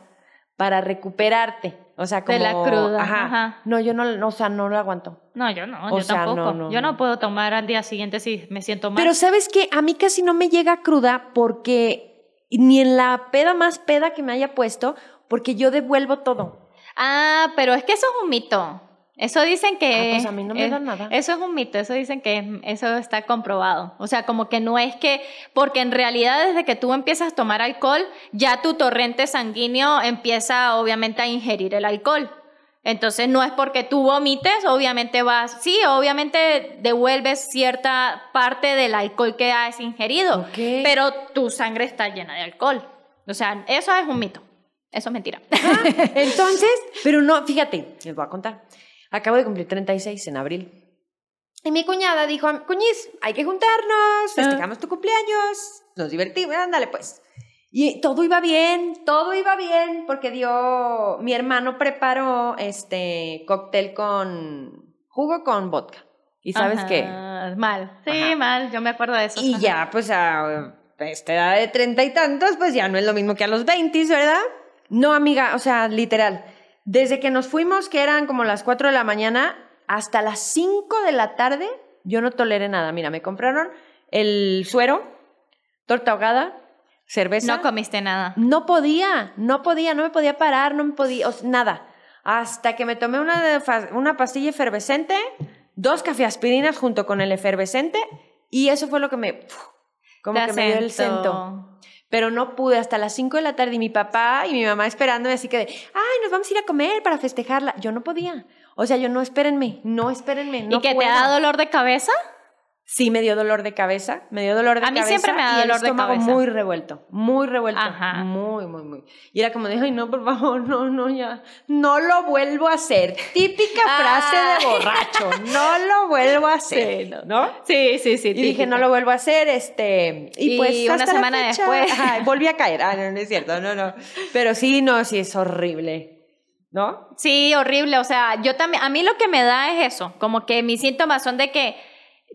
para recuperarte. O sea, como... De la cruda, Ajá. ajá. No, yo no, no, o sea, no lo aguanto. No, yo no, O yo sea, tampoco. no, no, yo no, no. puedo tomar al día siguiente si me siento mal. Pero ¿sabes qué? A mí casi no me llega cruda porque ni en la peda más peda que me haya puesto, porque yo devuelvo todo. Ah, pero es que eso es un mito. Eso dicen que... Ah, pues a mí no me es- nada. Eso es un mito, eso dicen que es- eso está comprobado. O sea, como que no es que... Porque en realidad desde que tú empiezas a tomar alcohol, ya tu torrente sanguíneo empieza obviamente a ingerir el alcohol. Entonces no es porque tú vomites, obviamente vas... Sí, obviamente devuelves cierta parte del alcohol que has ingerido. Ok. Pero tu sangre está llena de alcohol. O sea, eso es un mito. Eso es mentira. Entonces, pero no, fíjate, les voy a contar. Acabo de cumplir 36 en abril. Y mi cuñada dijo, cuñiz, hay que juntarnos, festejamos tu cumpleaños, nos divertimos, ándale pues. Y todo iba bien, todo iba bien, porque dio, mi hermano preparó este cóctel con jugo con vodka. ¿Y sabes Ajá, qué? Mal. Sí, Ajá. mal. Yo me acuerdo de eso. Y Ajá. ya, pues a esta edad de treinta y tantos, pues ya no es lo mismo que a los 20, ¿verdad? No, amiga, o sea, literal. Desde que nos fuimos, que eran como las 4 de la mañana, hasta las 5 de la tarde, yo no toleré nada. Mira, me compraron el suero, torta ahogada, cerveza. No comiste nada. No podía, no podía, no me podía parar, no me podía, o sea, nada. Hasta que me tomé una, una pastilla efervescente, dos cafeaspirinas junto con el efervescente, y eso fue lo que me, como Te que me dio el cento. Pero no pude hasta las 5 de la tarde y mi papá y mi mamá esperándome así que de, ay, nos vamos a ir a comer para festejarla. Yo no podía. O sea, yo no, espérenme, no, espérenme, no ¿Y que te puedo. da dolor de cabeza? Sí, me dio dolor de cabeza, me dio dolor de A mí cabeza. siempre me da y el dolor de estómago cabeza. muy revuelto, muy revuelto. Ajá. Muy, muy, muy. Y era como de, ay, no, por favor, no, no, ya. No lo vuelvo a hacer. Típica frase Ah. de borracho. No lo vuelvo a hacer. Sí, no. Sí, sí, sí. Y dije, no lo vuelvo a hacer, este... Y, Y pues una hasta la semana fecha, después. ajá, volví a caer. Ah, no, no es cierto, no, no. Pero sí, no, sí es horrible. ¿No? Sí, horrible. O sea, yo también, a mí lo que me da es eso, como que mis síntomas son de que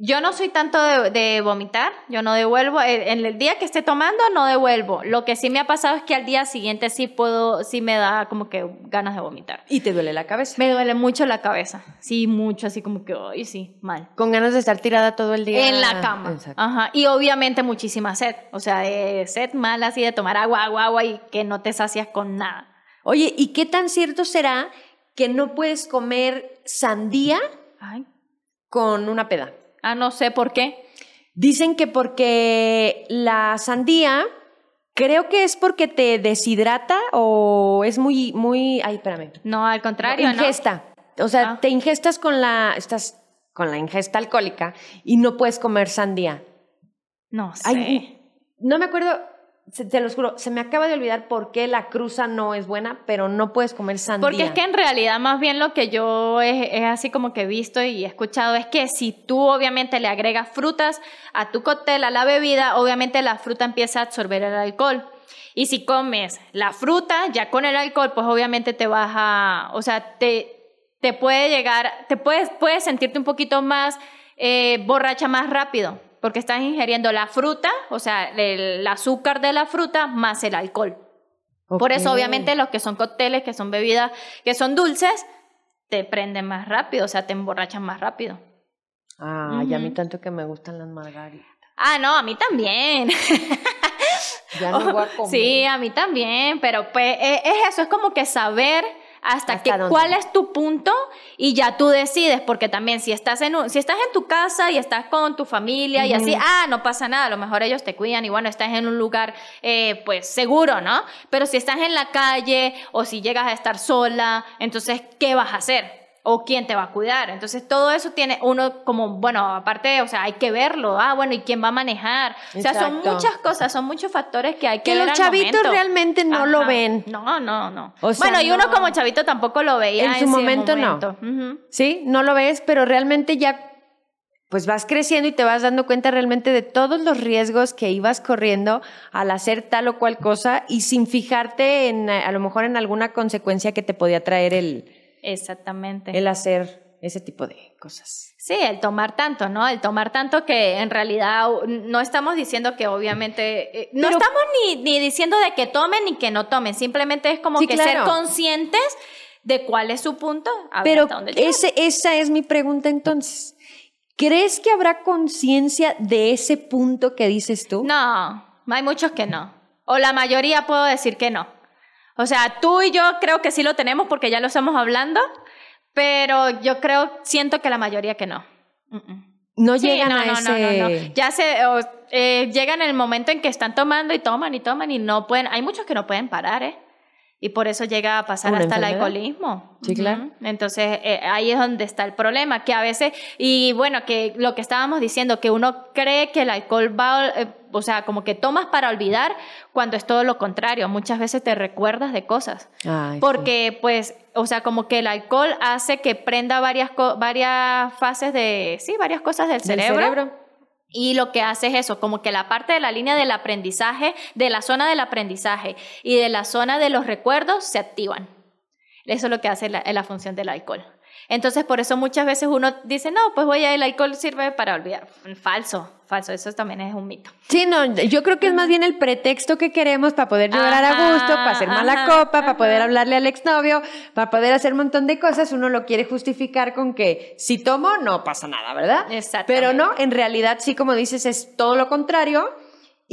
yo no soy tanto de, de vomitar, yo no devuelvo, eh, en el día que esté tomando no devuelvo. Lo que sí me ha pasado es que al día siguiente sí puedo, sí me da como que ganas de vomitar. Y te duele la cabeza. Me duele mucho la cabeza, sí, mucho, así como que, ay, sí, mal. Con ganas de estar tirada todo el día. En la cama. Exacto. Ajá. Y obviamente muchísima sed. O sea, de sed mal así de tomar agua, agua, agua y que no te sacias con nada. Oye, ¿y qué tan cierto será que no puedes comer sandía Ay. con una peda? Ah, no sé por qué. Dicen que porque la sandía, creo que es porque te deshidrata o es muy, muy, ay, espérame. No, al contrario, ¿no? ingesta. O sea, Ah. te ingestas con la, estás con la ingesta alcohólica y no puedes comer sandía. No sé. Ay, no me acuerdo, se- te los juro, se me acaba de olvidar por qué la cruza no es buena, pero no puedes comer sandía. Porque es que en realidad más bien lo que yo es, así como que he visto y he escuchado es que si tú obviamente le agregas frutas a tu cóctel, a la bebida, obviamente la fruta empieza a absorber el alcohol. Y si comes la fruta ya con el alcohol, pues obviamente te vas a, o sea, te, te puede llegar, te puedes, puedes sentirte un poquito más eh, borracha más rápido, porque estás ingiriendo la fruta, o sea, el azúcar de la fruta más el alcohol. Por eso, obviamente, los que son cócteles, que son bebidas, que son dulces, te prenden más rápido, o sea, te emborrachan más rápido. Ay, a mí tanto que me gustan las margaritas. Ah, no, a mí también. Ya no voy a comer. Sí, a mí también, pero pues eh, es eso, es como que saber hasta, ¿Hasta que, dónde? cuál es tu punto y ya tú decides, porque también si estás en un- si estás en tu casa y estás con tu familia y así, ah, no pasa nada, a lo mejor ellos te cuidan y bueno, estás en un lugar eh, pues seguro, ¿no? Pero si estás en la calle o si llegas a estar sola, entonces, ¿qué vas a hacer? O quién te va a cuidar. Entonces, todo eso tiene uno como, bueno, aparte, o sea, hay que verlo. Ah, bueno, ¿y quién va a manejar? O sea, son Exacto. muchas cosas, son muchos factores que hay que, Que ver los chavitos realmente no lo ven. No, no, no. O sea, bueno, y uno no. como chavito tampoco lo veía En su momento, no. Ujú. ¿Sí? No lo ves, pero realmente ya pues vas creciendo y te vas dando cuenta realmente de todos los riesgos que ibas corriendo al hacer tal o cual cosa y sin fijarte en a lo mejor en alguna consecuencia que te podía traer el, Exactamente. el hacer ese tipo de cosas. Sí, el tomar tanto, ¿no? El tomar tanto que en realidad no estamos diciendo que obviamente, eh, no Pero- estamos ni, ni diciendo de que tomen ni que no tomen, simplemente es como Sí, que claro. ser conscientes de cuál es su punto, a ver Pero hasta llegar. ese, esa es mi pregunta entonces. ¿Crees que habrá conciencia de ese punto que dices tú? No, hay muchos que no. O la mayoría puedo decir que no. O sea, tú y yo creo que sí lo tenemos porque ya lo estamos hablando, pero yo creo, siento que la mayoría que no. Mm, mm. No Sí, llegan no, a no, ese... no, no, no. Ya se o, eh, llegan el momento en que están tomando y toman y toman y no pueden. Hay muchos que no pueden parar, ¿eh? Y por eso llega a pasar ¿Una hasta el enfermedad? alcoholismo. Sí, claro. Ujú. Entonces, eh, ahí es donde está el problema, que a veces, y bueno, que lo que estábamos diciendo, que uno cree que el alcohol va, eh, o sea, como que tomas para olvidar, cuando es todo lo contrario. Muchas veces te recuerdas de cosas. Ay, sí. Porque, pues, o sea, como que el alcohol hace que prenda varias, varias fases de, sí, varias cosas del, cerebro. Y lo que hace es eso, como que la parte de la línea del aprendizaje, de la zona del aprendizaje y de la zona de los recuerdos se activan. Eso es lo que hace la, la función del alcohol. Entonces, por eso muchas veces uno dice, no, pues voy a, el alcohol sirve para olvidar. Falso, falso, eso también es un mito. Sí, no, yo creo que es más bien el pretexto que queremos para poder llorar a gusto, para hacer mala ajá, copa, para poder hablarle al exnovio, para poder hacer un montón de cosas. Uno lo quiere justificar con que si tomo no pasa nada, ¿verdad? Exactamente. Pero no, en realidad sí, como dices, es todo lo contrario.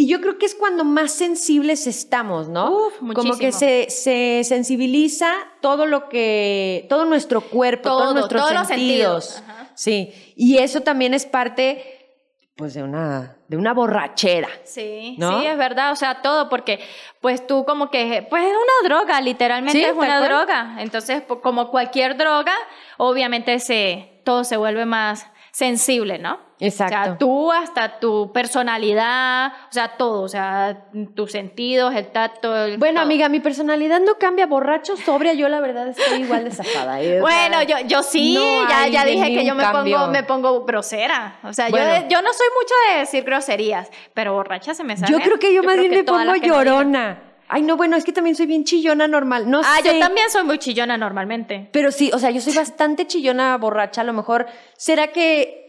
Y yo creo que es cuando más sensibles estamos, ¿no? Uf, Como muchísimo. que se, se sensibiliza todo lo que, todo nuestro cuerpo, Todo, todos nuestros todos los sentidos. sentidos. Ajá. Sí, y eso también es parte, pues, de una, de una borrachera. Sí, ¿No? sí, es verdad, o sea, todo, porque pues tú como que, pues es una droga, literalmente Sí, es una droga. Entonces, como cualquier droga, obviamente se, todo se vuelve más sensible, ¿no? Exacto. O sea, tú hasta tu personalidad, o sea, todo, o sea, tus sentidos, el tacto. el Bueno, todo. amiga, mi personalidad no cambia. Borracho, sobria, yo la verdad estoy igual de zafada. ¿eh? Bueno, yo, yo sí, no ya, ya dije que yo me cambio. pongo, me pongo grosera. O sea, Bueno. yo, yo no soy mucho de decir groserías, pero borracha se me sale. Yo creo que yo, más creo bien me pongo llorona. Ay, no, bueno, es que también soy bien chillona normal. No Ah, sé. yo también soy muy chillona normalmente. Pero sí, o sea, yo soy bastante chillona borracha. A lo mejor, ¿será que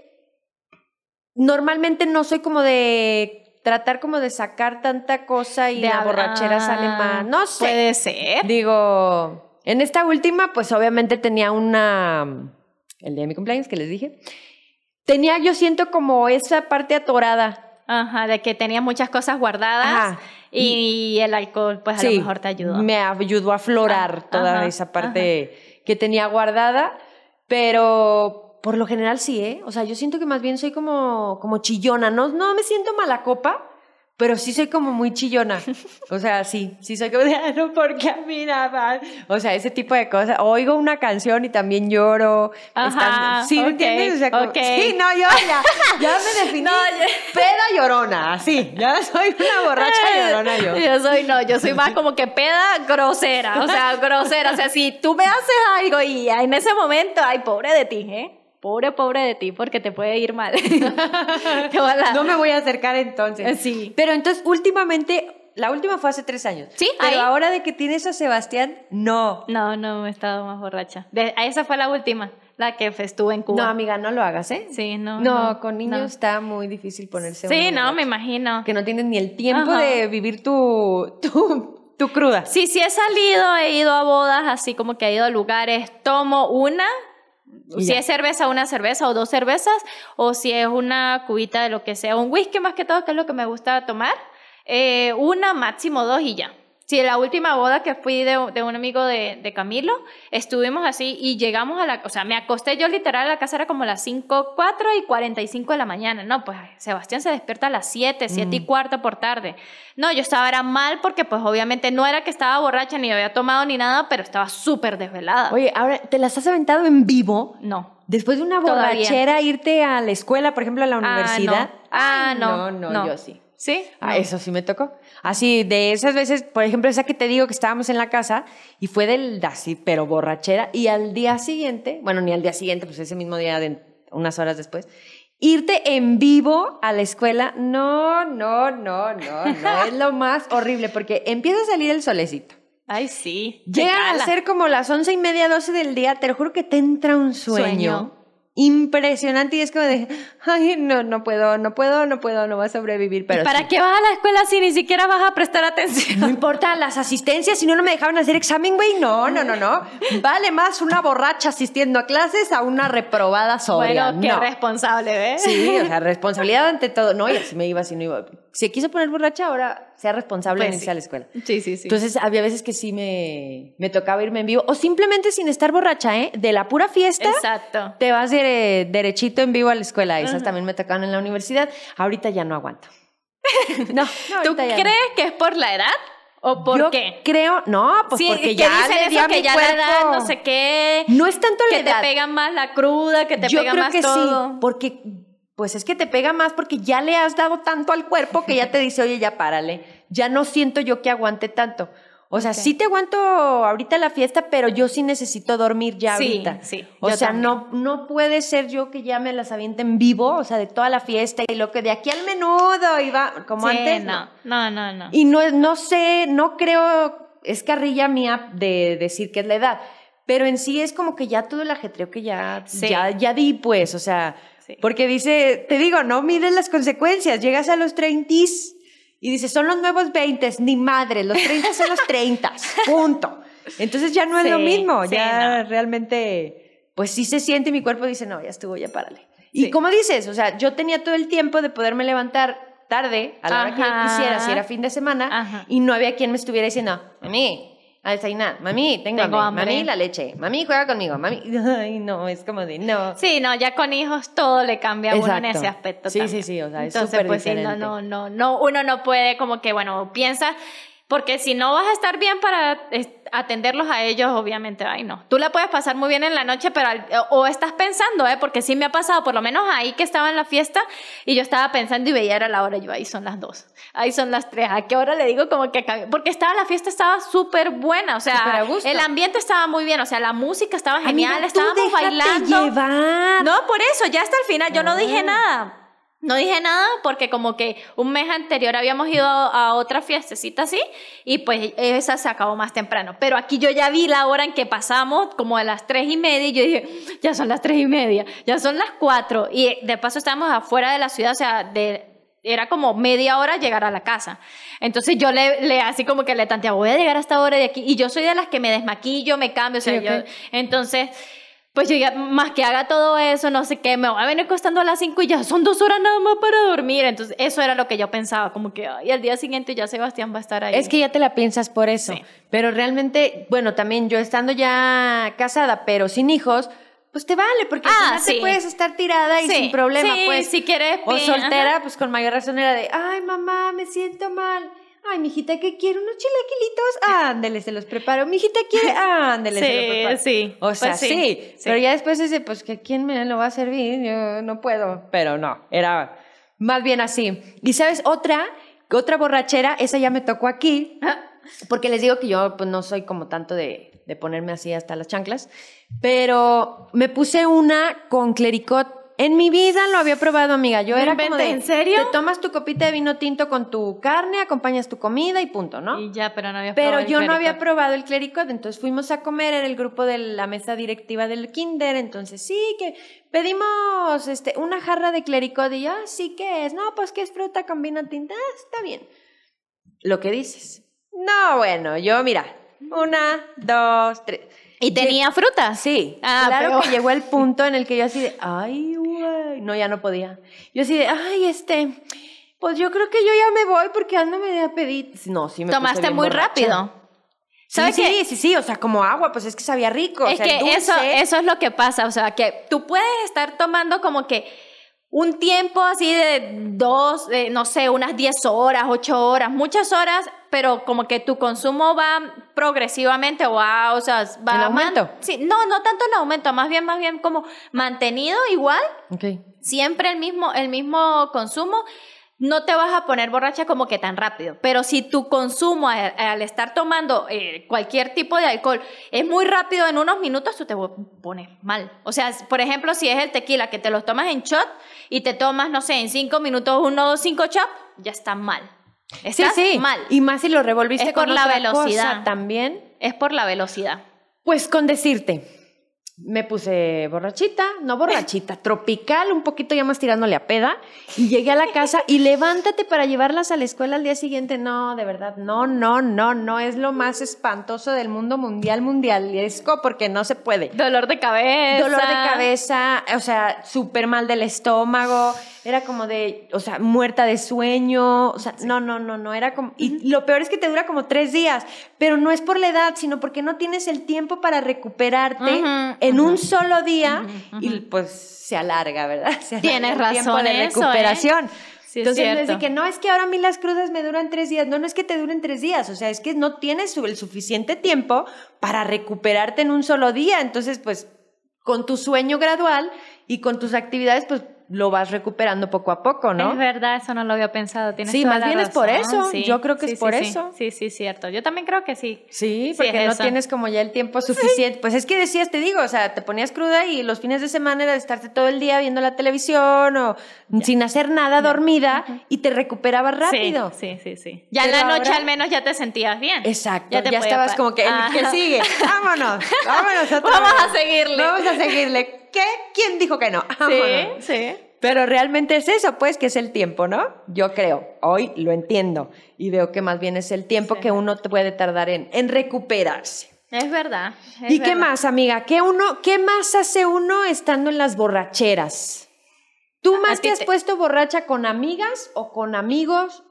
normalmente no soy como de tratar como de sacar tanta cosa y De la borrachera sale más. No sé. Puede ser. Digo, en esta última, pues obviamente tenía una. El día de mi cumpleaños que les dije. Tenía, yo siento como esa parte atorada. Ajá, de que tenía muchas cosas guardadas Ajá. y, el alcohol pues a lo mejor te ayudó. Me ayudó a aflorar Ah, toda ajá, esa parte que tenía guardada, pero por lo general sí, ¿eh? O sea, yo siento que más bien soy como, como chillona, no, no me siento mala copa, pero sí soy como muy chillona. O sea, sí, sí soy como de, "Ah, no, porque a mí nada más". O sea, ese tipo de cosas. Oigo una canción y también lloro. Ajá, Estando- ¿Sí, entiendes? O sea, como-. Sí, no, yo ya, ya me definí. No, ya- Peda llorona, así. Ya soy una borracha llorona yo. Yo soy, no, yo soy más como que peda grosera, o sea, grosera. O sea, si tú me haces algo y en ese momento, ay, pobre de ti, ¿eh? Pobre, pobre de ti, porque te puede ir mal. La- No me voy a acercar entonces. Eh, sí. Pero entonces, últimamente, la última fue hace tres años. Sí, Pero ahí. ahora de que tienes a Sebastián, no. No, no, he estado más borracha. De- esa fue la última, la que estuve en Cuba. No, amiga, no lo hagas, ¿eh? Sí, no. No, con niños no. está muy difícil ponerse Sí, no, me imagino. Que no tienen ni el tiempo Ajá. de vivir tu, tu, tu cruda. Sí, sí he salido, he ido a bodas, así como que he ido a lugares, tomo una, si ya. es cerveza, una cerveza o dos cervezas, o si es una cubita de lo que sea, un whisky más que todo, que es lo que me gusta tomar, eh, una, máximo dos y ya. Sí, la última boda que fui de, de un amigo de, de Camilo, estuvimos así y llegamos a la, o sea, me acosté yo literal a la casa era como las 5, 4 y 45 de la mañana. No, pues Sebastián se despierta a las 7, 7 y cuarto por tarde. No, yo estaba era mal porque pues obviamente no era que estaba borracha ni había tomado ni nada, pero estaba súper desvelada. Oye, ahora, ¿te las has aventado en vivo? No. Después de una Todavía. borrachera, irte a la escuela, por ejemplo, a la universidad. Ah, Ay, no. No, no, no. yo sí. ¿Sí? Ah, No. eso sí me tocó. Así, de esas veces, por ejemplo, esa que te digo que estábamos en la casa y fue del así, pero borrachera. Y al día siguiente, bueno, ni al día siguiente, pues ese mismo día, de, unas horas después, irte en vivo a la escuela, no, no, no, no, no, es lo más horrible porque empieza a salir el solecito. Ay, sí. Llegan a ser como las once y media, doce del día, te lo juro que te entra un sueño. Sueño. Impresionante y es como de, ay, no, no puedo, no puedo, no puedo, no voy a sobrevivir. Pero ¿Para sí. qué vas a la escuela si ni siquiera vas a prestar atención? No importa las asistencias, si no, no me dejaban hacer examen, güey. No, no, no, no. Vale más una borracha asistiendo a clases a una reprobada sobria. bueno, qué no. responsable, ¿ves? Sí, o sea, responsabilidad ante todo. No, y así me iba, así no iba. Si quiso poner borracha, ahora sea responsable Pues en irse a la escuela. Sí, sí, sí. Entonces, había veces que sí me, me tocaba irme en vivo. O simplemente sin estar borracha, ¿eh? De la pura fiesta. Exacto. Te vas dere- derechito en vivo a la escuela. Esas también me tocaban en la universidad. Ahorita ya no aguanto. No, no ¿Tú ya no. crees que es por la edad o por Yo qué? creo, no, pues sí, porque que ya le di a que mi ya la cuerpo. edad, no sé qué, No es tanto la que te edad. pega más la cruda, que te Yo pega creo más que todo. sí, porque pues es que te pega más porque ya le has dado tanto al cuerpo que ya te dice, oye, ya párale. Ya no siento yo que aguante tanto. O sea, Ok. sí te aguanto ahorita la fiesta, pero yo sí necesito dormir ya Sí, ahorita. sí, O sea, también. no, no puede ser yo que ya me las aviente en vivo, o sea, de toda la fiesta y lo que de aquí al menudo iba como Sí, antes. no, no, no, no. Y no, no sé, no creo, es carrilla mía de decir que es la edad, pero en sí es como que ya todo el ajetreo que ya, Sí. ya, ya di, pues, o sea, Sí. porque dice, te digo, no mides las consecuencias, llegas a los 30 y dices, son los nuevos 20, ni madre, los 30 son los 30, punto. Entonces ya no es Sí, lo mismo, sí, ya no. realmente, pues sí se siente mi cuerpo dice, no, ya estuvo, ya párale. Y como dices, o sea, yo tenía todo el tiempo de poderme levantar tarde, a la hora que yo Ajá. quisiera, si era fin de semana, Ajá. y no había quien me estuviera diciendo, mami, a desayunar, mami, tengo, Tengo hambre, hambre. mami, la leche, mami, juega conmigo, mami, ay, no, es como de, no. Sí, no, ya con hijos todo le cambia a uno en ese aspecto. Sí, también. sí, sí, o sea, es Entonces, súper pues sí, no, diferente. no, no, no, uno no puede como que, bueno, piensa, porque si no vas a estar bien para es, atenderlos a ellos, obviamente, ay, no. Tú la puedes pasar muy bien en la noche, pero al- o, estás pensando, ¿eh? Porque sí me ha pasado, por lo menos ahí que estaba en la fiesta, y yo estaba pensando y veía era la hora, y yo, ahí son las dos, ahí son las tres, ¿a qué hora le digo como que acabé? Porque estaba, la fiesta estaba súper buena, o sea, el ambiente estaba muy bien, o sea, la música estaba genial, Amiga, estábamos bailando. llevar. No, por eso, ya hasta el final yo no dije Ah. nada. No dije nada porque como que un mes anterior habíamos ido a otra fiestecita así y pues esa se acabó más temprano. Pero aquí yo ya vi la hora en que pasamos como a las tres y media y yo dije, ya son las tres y media, ya son las cuatro. Y de paso estábamos afuera de la ciudad, o sea, de, era como media hora llegar a la casa. Entonces yo le, le así como que le tanteaba, voy a llegar a esta hora de aquí. Y yo soy de las que me desmaquillo, me cambio, o sea, Sí, yo- entonces pues yo ya, más que haga todo eso, no sé qué, me va a venir costando a las 5 y ya son dos horas nada más para dormir. Entonces, eso era lo que yo pensaba, como que, ay, al día siguiente ya Sebastián va a estar ahí. Es que ya te la piensas por eso. Sí. Pero realmente, bueno, también yo estando ya casada, pero sin hijos, pues te vale, porque al Ah, te puedes estar tirada y Sí, sin problema, pues. si quieres, O soltera, ajá. pues con mayor razón era de, ay, mamá, me siento mal. Ay, mijita, ¿qué quiere? ¿Unos chilaquilitos? Ándele, se los preparo. Mijita, ¿quiere? Ándele, se los Sí, preparo. sí. O sea, Pues sí, sí, sí. Pero ya después ese, pues, que ¿quién me lo va a servir? Yo no puedo. Pero no, era más bien así. Y ¿sabes? Otra, otra borrachera, esa ya me tocó aquí. Porque les digo que yo pues no soy como tanto de, de ponerme así hasta las chanclas, pero me puse una con clericot. En mi vida lo había probado, amiga. Yo era como de, ¿en serio? Te tomas tu copita de vino tinto con tu carne, acompañas tu comida y punto, ¿no? Y ya, pero no había Pero probado el yo no había probado el clericot, entonces fuimos a comer, era el grupo de la mesa directiva del kinder, entonces sí, que pedimos este, una jarra de clericot y yo, ah, sí, ¿qué es? No, pues que es fruta con vino tinto, ah, está bien. Lo que dices. No, bueno, yo mira, una, dos, tres. ¿Y tenía frutas? Sí, Ah, claro pero- que llegó el punto en el que yo así de, ay, güey, no, ya no podía. Yo así de, ay, este, pues yo creo que yo ya me voy porque ando media pedita. No, sí me Tomaste muy borracha. rápido. Sí, ¿Sabes sí, qué? sí, sí, o sea, como agua, pues es que sabía rico. Es o sea, el que dulce- eso, eso es lo que pasa, o sea, que tú puedes estar tomando como que un tiempo así de dos, de, no sé, unas 10 horas, 8 horas, muchas horas, pero como que tu consumo va progresivamente o va, o sea, va ¿En aumento? sí, no, no tanto en aumento, más bien, más bien como mantenido igual, siempre el mismo, el mismo consumo, no te vas a poner borracha como que tan rápido. Pero si tu consumo al, al estar tomando eh, cualquier tipo de alcohol es muy rápido en unos minutos, tú te pones mal. O sea, por ejemplo, si es el tequila que te lo tomas en shot y te tomas, no sé, en cinco minutos uno o cinco shots, ya está mal. Estás sí. mal. Y más si lo revolviste Es por con la otra velocidad. cosa también. Es por la velocidad. Pues con decirte, me puse borrachita, no borrachita, tropical, un poquito ya más tirándole a peda, y llegué a la casa y levántate para llevarlas a la escuela al día siguiente. No, de verdad, no, no, no, no, es lo más espantoso del mundo mundial, mundialesco, porque no se puede. Dolor de cabeza. Dolor de cabeza, o sea, súper mal del estómago, era como de, o sea, muerta de sueño, o sea, no, no, no, no, era como, y lo peor es que te dura como tres días, pero no es por la edad, sino porque no tienes el tiempo para recuperarte en un solo día y pues se alarga, ¿verdad? Se alarga Tienes el tiempo razón de eso, ¿eh? recuperación. Sí, es Entonces les cierto. dije, no, es que ahora a mí las crudas me duran tres días. No, no es que te duren tres días. O sea, es que no tienes el suficiente tiempo para recuperarte en un solo día. Entonces, pues, con tu sueño gradual y con tus actividades, pues, lo vas recuperando poco a poco, ¿no? Es verdad, eso no lo había pensado. Tienes Sí, toda más la bien es por eso. Yo creo que es sí, por sí, eso. Sí, sí, cierto. Yo también creo que sí. Sí, Sí, porque es no eso. tienes como ya el tiempo suficiente. Pues es que decías, te digo, o sea, te ponías cruda y los fines de semana era de estarte todo el día viendo la televisión o sin hacer nada dormida y te recuperabas rápido. Sí, sí, sí. Ya en la noche ahora- al menos ya te sentías bien. Exacto, ya, te podías estabas como que, el Ajá. que sigue? Vámonos, vámonos Vamos a seguirle. Vamos a seguirle. ¿Qué? ¿Quién dijo que no? Sí, sí. Pero realmente es eso, pues, que es el tiempo, ¿no? Yo creo, hoy lo entiendo y veo que más bien es el tiempo Sí. que uno puede tardar en, en recuperarse. Es verdad. es ¿Y qué verdad. más, amiga? ¿Qué, uno, ¿Qué más hace uno estando en las borracheras? ¿Tú A más te has te- puesto borracha con amigas o con amigos?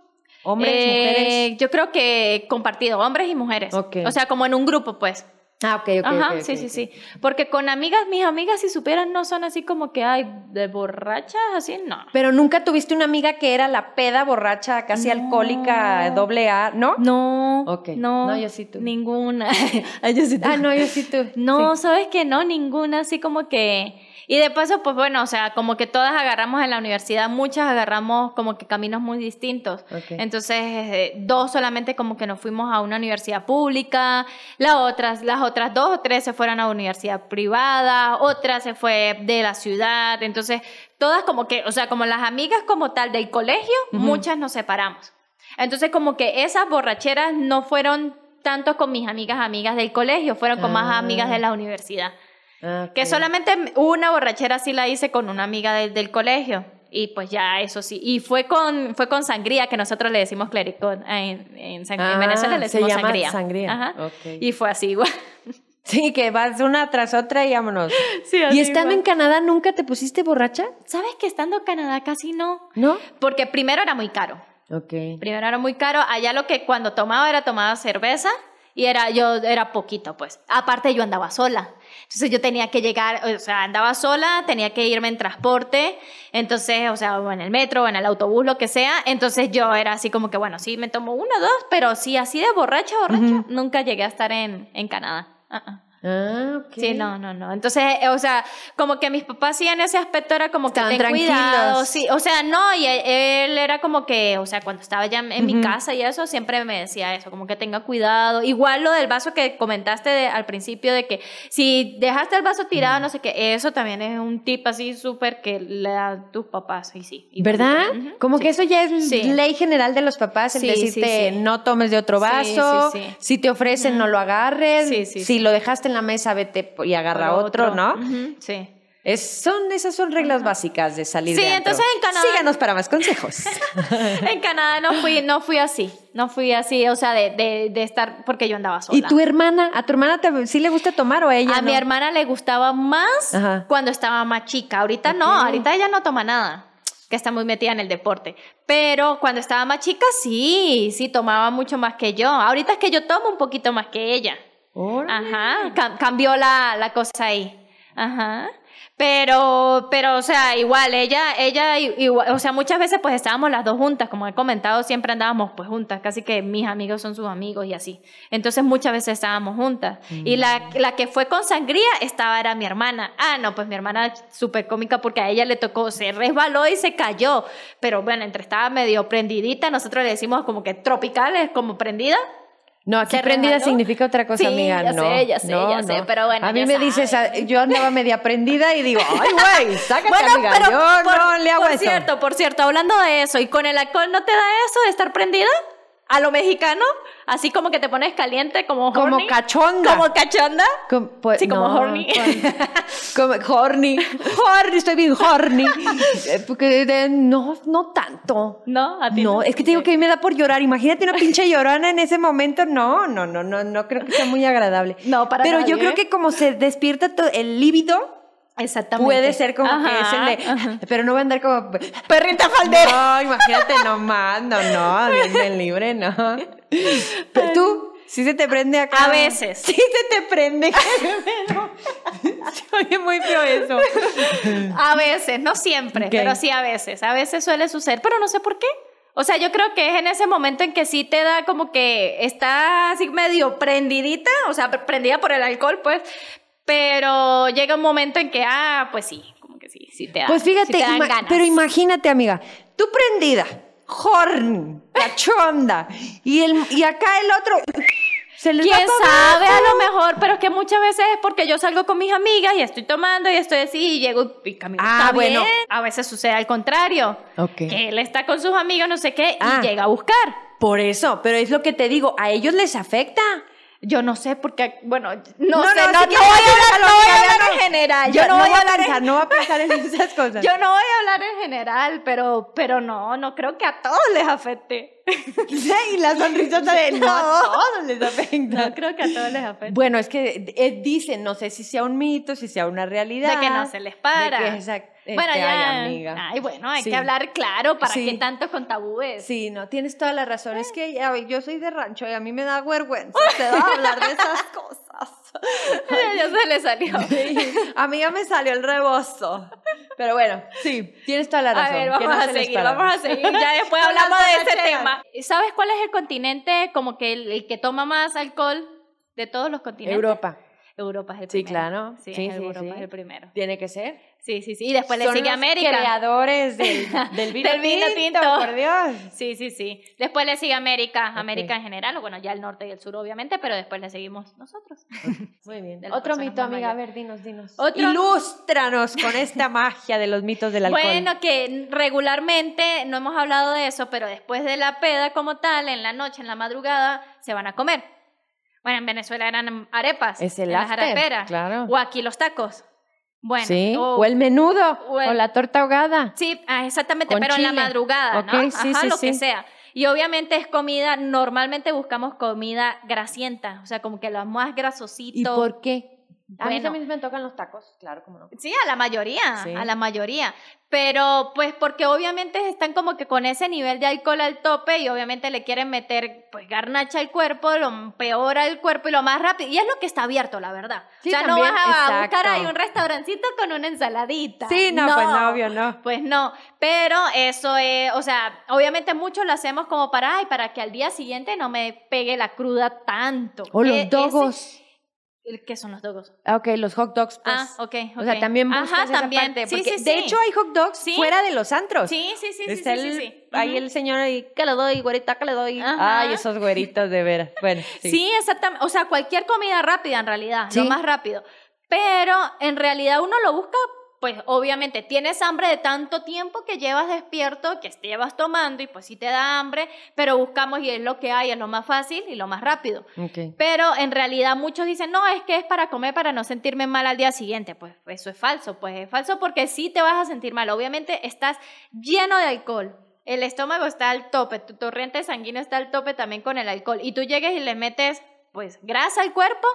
Hombres, Eh, mujeres. Yo creo que compartido, hombres y mujeres. Ok. O sea, como en un grupo, pues. Ah, ok, ok. Ajá, sí, sí, sí. Porque con amigas, mis amigas, si supieran, no son así como que, ay, de borrachas, así, no. Pero nunca tuviste una amiga que era la peda borracha, casi No. alcohólica, doble A, ¿no? No. Ok. No. No, yo sí tuve. Ninguna. Ay, yo sí tuve. Ah, no, yo sí tuve. No, Sí. sabes que no, ninguna, así como que, Y de paso, pues bueno, o sea, como que todas agarramos en la universidad, muchas agarramos como que caminos muy distintos. Entonces, eh, dos solamente como que nos fuimos a una universidad pública, las otras, las otras dos o tres se fueron a una universidad privada, otra se fue de la ciudad. Entonces, todas como que, o sea, como las amigas como tal del colegio, muchas nos separamos. Entonces, como que esas borracheras no fueron tanto con mis amigas amigas del colegio, fueron con Ah. más amigas de la universidad. Ah, Que solamente una borrachera sí la hice con una amiga del- del colegio. Y pues ya, eso sí. Y fue con, fue con sangría, que nosotros le decimos clericot. En, en, San- en Ah, Venezuela le se decimos llama sangría. sangría. Ajá. Ok. Y fue así igual. Sí, que vas una tras otra y vámonos. Sí, ¿Y estando en Canadá nunca te pusiste borracha? ¿Sabes que estando en Canadá casi no? ¿No? Porque primero era muy caro. Ok. Primero era muy caro. Allá lo que cuando tomaba era tomaba cerveza y era yo era poquito, pues. Aparte yo andaba sola. Entonces yo tenía que llegar, o sea, andaba sola, tenía que irme en transporte, entonces, o sea, o en el metro, o en el autobús, lo que sea. Entonces yo era así como que, bueno, sí, me tomo una, dos, pero sí, así de borracha, borracha, nunca llegué a estar en, en Canadá. Ah. Ah, ok. Sí, no, no, no. Entonces, eh, o sea, como que mis papás sí en ese aspecto era como Estaban que ten cuidado, sí, o sea, no, y e- él era como que, o sea, cuando estaba ya en mi casa y eso, siempre me decía eso, como que tenga cuidado. Igual lo del vaso que comentaste de- al principio de que si dejaste el vaso tirado, no sé qué, eso también es un tip así súper que le da tus papás, y sí. igualito. ¿Verdad? Como sí. que eso ya es Sí. ley general de los papás, el Sí, decirte no tomes de otro vaso, sí, sí. si te ofrecen no lo agarres, Sí, sí, si lo dejaste en la mesa vete y agarra Por otro, ¿no? Ujú, Sí. Es, son, esas son reglas básicas de salir Sí, de antro. entonces en Canadá- Síganos para más consejos. En Canadá no fui, no fui así, no fui así, o sea, de, de, de estar, porque yo andaba sola. ¿Y tu hermana? ¿A tu hermana te, sí le gusta tomar o a ella A no? mi hermana le gustaba más Ajá. cuando estaba más chica. Ahorita no, Ok. ahorita ella no toma nada, que está muy metida en el deporte. Pero cuando estaba más chica, sí, sí, tomaba mucho más que yo. Ahorita es que yo tomo un poquito más que ella. Órale. Ajá, cam- cambió la, la cosa ahí. Ajá. Pero, pero, o sea, igual, ella, ella, igual, o sea, muchas veces pues estábamos las dos juntas, como he comentado, siempre andábamos pues juntas, casi que mis amigos son sus amigos y así. Entonces muchas veces estábamos juntas. Y la, la que fue con sangría estaba, era mi hermana. Ah, no, pues mi hermana súper cómica porque a ella le tocó, se resbaló y se cayó. Pero bueno, entre estaba medio prendidita, nosotros le decimos como que tropical, es como prendida. No, aquí ¿Se prendida significa otra cosa, Sí, amiga. ya no, sé, ya sé, no, ya sé, pero bueno, A mí me dices, yo andaba media prendida y digo, ay, güey, sácate, Bueno, amiga. pero yo por, no le hago por eso. cierto, por cierto, hablando de eso, ¿y con el alcohol no te da eso de estar prendida? A lo mexicano, así como que te pones caliente, como Como horny, cachonda. Como cachonda. Com- pues, Sí, como no, horny. Como horny. Horny, estoy bien horny. Eh, Porque de- no, no tanto. No, a ti No, es que te digo que a mí me da por llorar. Imagínate una pinche llorona en ese momento. No, no, no, no, no creo que sea muy agradable. No, para Pero yo creo ¿eh? que como se despierta el líbido, Exactamente. puede ser como que es el de. ajá. Pero no va a andar como. Perrita faldera. No, imagínate nomás. No, no, Dios me libre, no. Pero tú, sí se te prende acá. A veces. Sí se te prende. Oye muy feo eso. A veces, no siempre, pero sí a veces. A veces suele suceder, pero no sé por qué. O sea, yo creo que es en ese momento en que sí te da como que está así medio prendidita, o sea, pre- prendida por el alcohol, pues. Pero llega un momento en que, ah, pues sí, como que sí, sí te da. Pues sí fíjate, te dan ima- ganas. pero imagínate, amiga, tú prendida, horny, cachonda, y, el, y acá el otro se les ¿Quién sabe? A lo mejor, pero es que muchas veces es porque yo salgo con mis amigas y estoy tomando y estoy así y llego y camino. Ah, está bueno. bien. A veces sucede al contrario. Ok. Que él está con sus amigos, no sé qué, Ah. y llega a buscar. Por eso, pero es lo que te digo, a ellos les afecta. Yo no sé porque, bueno, no, No, sé, no, no, si no voy a hablar, no voy a hablar en general. Yo no voy voy a en pensar, no voy a pensar en esas cosas. Yo no voy a hablar en general, pero, pero no, no creo que a todos les afecte. Sí, y la sonrisa de no, a todos les afecta. No creo que a todos les afecte. Bueno, es que eh, dicen, no sé si sea un mito, si sea una realidad. De que no se les para. De que, exact- bueno, este, ya. ay, amiga. Ay, bueno, hay Sí. que hablar claro. ¿Para Sí. qué tanto con tabúes? Sí, no, tienes toda la razón. Es que ya, yo soy de rancho y a mí me da vergüenza te hablar de esas cosas. Ya, ya se le salió. Sí, a mí ya me salió el rebozo. Pero bueno, sí, tienes toda la A razón. ver, que vamos no a seguir, vamos a seguir. Ya después hablamos de ese borracheras. tema. ¿Sabes cuál es el continente como que el, el que toma más alcohol de todos los continentes? Europa. Europa es el Sí, primero. claro. Sí, Sí, sí, Europa sí. es el primero. Tiene que ser. Sí, sí, sí. Y después le sigue los América. creadores del, del vino, Del vino tinto, tinto. por Dios. Sí, sí, sí. Después le sigue América. América en general, o bueno, ya el norte y el sur obviamente, pero después le seguimos nosotros. Muy bien. Otro mito, amiga. A mayores. ver, dinos, dinos. Otro- Ilústranos con esta magia de los mitos del alcohol. Bueno, que regularmente, no hemos hablado de eso, pero después de la peda como tal, en la noche, en la madrugada, se van a comer. Bueno, en Venezuela eran arepas. Es el las areperas. claro. O aquí los tacos. Bueno, sí. o- O, el menudo. o el- o la torta ahogada. Sí, ah, exactamente, pero en la madrugada, ¿no? Ok, sí, Ajá, sí, lo que sea. Y obviamente es comida, normalmente buscamos comida grasienta, o sea, como que lo más grasosito. ¿Y por qué? A mí Bueno. también me tocan los tacos, claro, cómo no. Sí, a la mayoría, Sí. a la mayoría. Pero pues porque obviamente están como que con ese nivel de alcohol al tope y obviamente le quieren meter pues garnacha al cuerpo, lo peor al cuerpo y lo más rápido. Y es lo que está abierto, la verdad. Sí, o sea, también, no vas a buscar exacto. ahí un restaurancito con una ensaladita. Sí, no, pues no, obvio no. Pues no, pero eso es, o sea, obviamente muchos lo hacemos como para, ay, para que al día siguiente no me pegue la cruda tanto. O los E- ese- dogos. el- ¿Qué son los dogos? Ah, ok, los hot dogs, pues. Ah, ok, O sea, también buscas Ajá, esa también. parte, Sí, porque sí, de hecho hay hot dogs fuera de los antros. Sí, sí, sí, Está sí, el, sí, sí. ahí el señor ahí, que le doy, güerita, que le doy. Ajá. Ay, esos güeritos de veras. Bueno, sí. Exactamente. O sea, cualquier comida rápida en realidad, lo más rápido. Pero en realidad uno lo busca, pues obviamente tienes hambre de tanto tiempo que llevas despierto, que te llevas tomando y pues sí te da hambre, pero buscamos y es lo que hay, es lo más fácil y lo más rápido. Ok. Pero en realidad muchos dicen, no, es que es para comer para no sentirme mal al día siguiente. Pues eso es falso, pues es falso porque sí te vas a sentir mal. Obviamente estás lleno de alcohol. El estómago está al tope, tu torrente sanguíneo está al tope también con el alcohol. Y tú llegues y le metes, pues, grasa al cuerpo,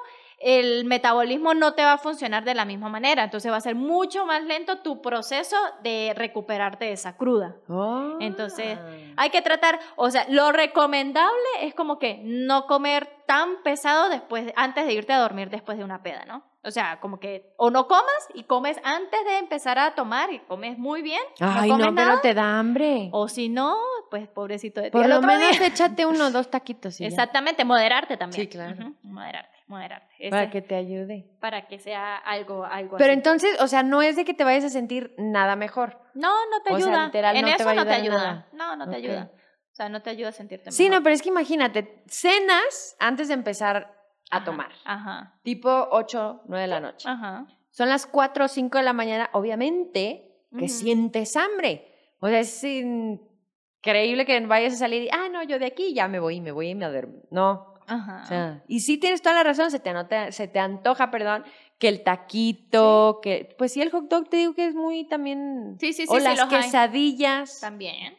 el metabolismo no te va a funcionar de la misma manera. Entonces va a ser mucho más lento tu proceso de recuperarte de esa cruda. Oh. Entonces, hay que tratar, o sea, lo recomendable es como que no comer tan pesado después, antes de irte a dormir después de una peda, ¿no? O sea, como que o no comas y comes antes de empezar a tomar y comes muy bien, Ay, no no, comes pero nada, te da hambre. o si no, pues pobrecito de ti. Por lo menos día. échate uno o dos taquitos. y ya, Exactamente, moderarte también. Sí, claro. Moderarte, moderarte. Ese- Para que te ayude. para que sea algo, algo Pero así. entonces, o sea, no es de que te vayas a sentir nada mejor. No, no te o sea, ayuda. literal, en no te eso va no te ayuda. nada. No, no te ayuda. O sea, no te ayuda a sentirte Sí, mejor. no, pero es que imagínate, cenas antes de empezar a Ajá, tomar. Ajá. Tipo 8, 9 de la noche. Ajá. Son las 4 o 5 de la mañana, obviamente que sientes hambre. O sea, es increíble que vayas a salir y, ah, no, yo de aquí ya me voy, me voy y me duermo. No. Ajá. O sea, y sí tienes toda la razón, se te, anota, se te antoja, perdón, que el taquito, que, pues sí, el hot dog te digo que es muy también, sí, sí, sí, o sí, las hay. quesadillas, También.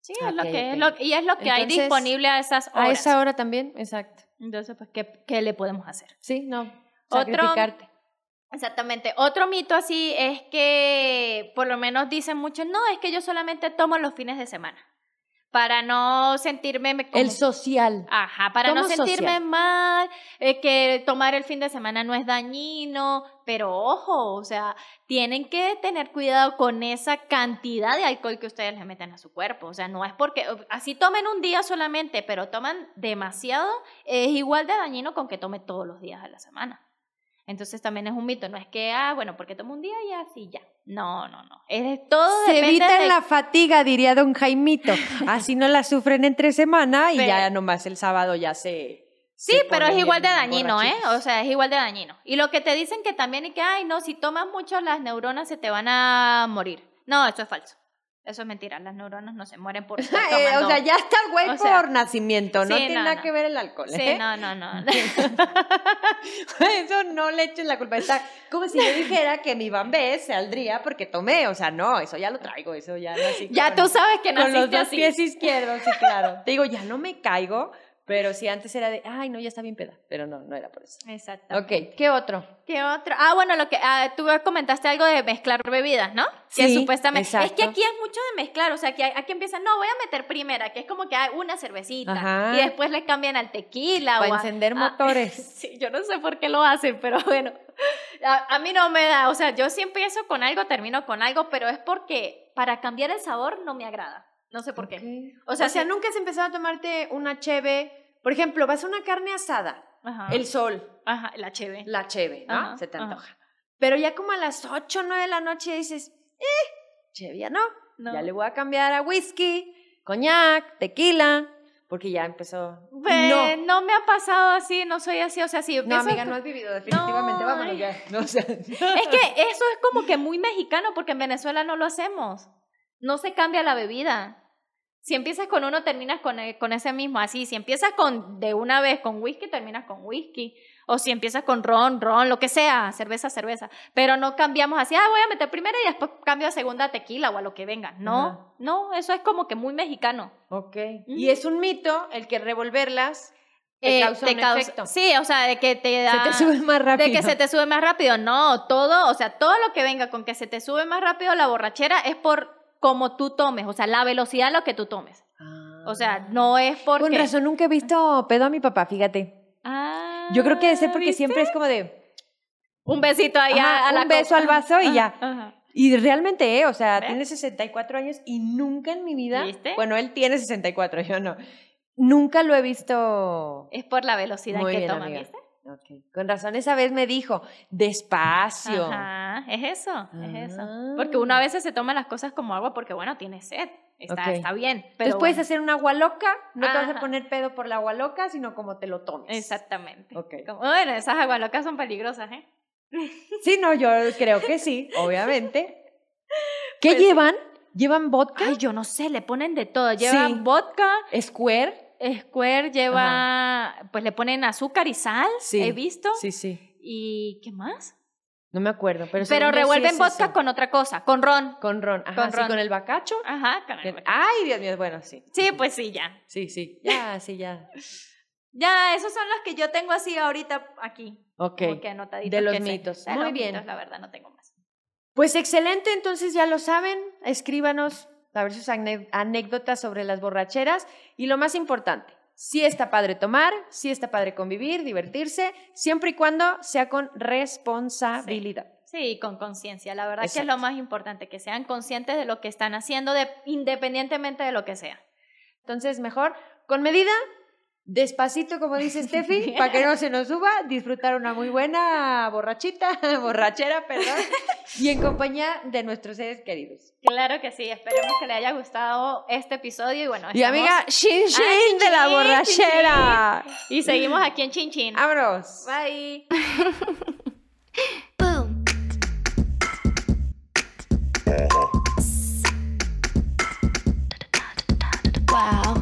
Sí, es lo que es lo, y es lo que hay disponible a esas horas. a esa hora también, exacto. Entonces, pues, ¿qué, qué le podemos hacer? Sí, no, Otro- sacrificarte. Exactamente. Otro mito así es que, por lo menos dicen muchos, no, es que yo solamente tomo los fines de semana. Para no sentirme como- El social. Ajá, para no sentirme social. mal, eh, que tomar el fin de semana no es dañino, pero ojo, o sea, tienen que tener cuidado con esa cantidad de alcohol que ustedes le meten a su cuerpo, o sea, no es porque, así tomen un día solamente, pero toman demasiado, es igual de dañino con que tome todos los días de la semana. Entonces también es un mito, no es que, ah, bueno, porque tomo un día y así ya. No, no, no. Es todo Se evitan de- la fatiga, diría don Jaimito. Así no la sufren entre semana y Pero- ya nomás el sábado ya se. Sí, se pero es igual de dañino, ¿eh? O sea, es igual de dañino. Y lo que te dicen que también y que, ay, no, si tomas mucho las neuronas se te van a morir. No, eso es falso. Eso es mentira. Las neuronas no se mueren por estar Eh, tomando. o sea, ya está el güey O sea, por nacimiento, no sí, tiene no, nada no. que ver el alcohol. Sí, ¿eh? no, no, no. Eso no le eches la culpa. Está como si yo dijera que mi bambé saldría porque tomé. O sea, no, eso ya lo traigo, eso ya nací ya con- tú sabes que Con los naciste dos así. pies izquierdos, sí, claro. Te digo, ya no me caigo, pero sí antes era de, ay, no, ya está bien peda. Pero no, no era por eso. Exacto. Ok, ¿qué otro? ¿Qué otro? Ah, bueno, lo que ah, tú comentaste algo de mezclar bebidas, ¿no? que Sí, supuestamente es que exacto. aquí es mucho de mezclar, o sea, que aquí empiezan, no, voy a meter primera, que es como que hay una cervecita Ajá. y después le cambian al tequila Para o a- encender a- motores. Sí, yo no sé por qué lo hacen, pero bueno, a, a mí no me da, o sea, yo si empiezo con algo, termino con algo, pero es porque para cambiar el sabor no me agrada. No sé por qué. O O sea, sea, si- nunca has empezado a tomarte una cheve. Por ejemplo, vas a una carne asada Ajá. el sol, Ajá, la cheve. la cheve, ¿no? Ajá, Se te ajá. antoja. Pero ya como a las 8 o 9 de la noche dices, eh, cheve ya no. No. Ya le voy a cambiar a whisky, coñac, tequila, porque ya empezó. Ve, no, no me ha pasado así, no soy así, o sea, si no, amiga, no has vivido, definitivamente. No, Vámonos ya. No, o sea, Es que eso es como que muy mexicano porque en Venezuela no lo hacemos. No se cambia la bebida. Si empiezas con uno, terminas con, e- con ese mismo. Así, si empiezas con de una vez con whisky, terminas con whisky. O si empiezas con ron, ron, lo que sea, cerveza, cerveza. Pero no cambiamos así, ah, voy a meter primera y después cambio a segunda tequila o a lo que venga. No, Ajá. no, eso es como que muy mexicano. ok. Y es un mito el que revolverlas te Eh, causa un causa- efecto. Sí, o sea, de que te da... Se te sube más rápido. De que se te sube más rápido. No, todo, o sea, todo lo que venga con que se te sube más rápido la borrachera es por cómo tú tomes, o sea, la velocidad a lo que tú tomes. Ah. O sea, no es porque... Con razón nunca he visto pedo a mi papá, fíjate. Ah, Yo creo que debe ser porque ¿viste? siempre es como de Un besito ahí a- Ajá, a, la un beso al vaso y ya. Ajá. Y realmente, eh, o sea, ¿Ves? tiene 64 años y nunca en mi vida, ¿Viste? bueno, él tiene 64, yo no. Nunca lo he visto. Es por la velocidad Muy que bien, toma, amiga. ¿viste? Ok. Con razón, esa vez me dijo, despacio. Ajá, es eso, es eso. Ah. Porque uno a veces se toma las cosas como agua porque, bueno, tiene sed. Está, está bien. Pero Entonces puedes bueno, hacer una agua loca, no te vas a poner pedo por la agua loca, sino como te lo tomes. Exactamente. Ok. Como- bueno, esas aguas locas son peligrosas, ¿eh? Sí, no, yo creo que sí, obviamente. ¿Qué Pues llevan? ¿Llevan vodka? Ay, yo no sé, le ponen de todo. Lleva Sí. vodka, ¿Square? Square lleva, pues le ponen azúcar y sal, Sí. he visto. Sí, sí. ¿Y qué más? No me acuerdo, pero Pero sí revuelven es vodka eso. con otra cosa, con ron. Con ron. Ajá, con sí, ron. con el bacacho. Ajá, con el- Ay, Dios mío, bueno, sí. Sí, pues sí, ya. Sí, sí. Ya, sí, ya. Ya, esos son los que yo tengo así ahorita aquí. Ok. como que anotaditos De los que mitos. De Muy los bien. mitos, la verdad, no tengo más. Pues excelente, entonces ya lo saben. Escríbanos a ver sus anécdotas sobre las borracheras. Y lo más importante, sí está padre tomar, sí está padre convivir, divertirse, siempre y cuando sea con responsabilidad. Sí, con conciencia. La verdad que es lo Exacto. más importante, que sean conscientes de lo que están haciendo, de, independientemente de lo que sea. Entonces, mejor con medida, despacito, como dice Steffi, para que no se nos suba, disfrutar una muy buena borrachita, borrachera, perdón, y en compañía de nuestros seres queridos. Claro que sí, esperemos que le haya gustado este episodio y bueno, Y estamos- amiga, shin shin Ay, de la chin, borrachera. y seguimos aquí en Chin Chin. Vámonos. Bye. Boom. Wow.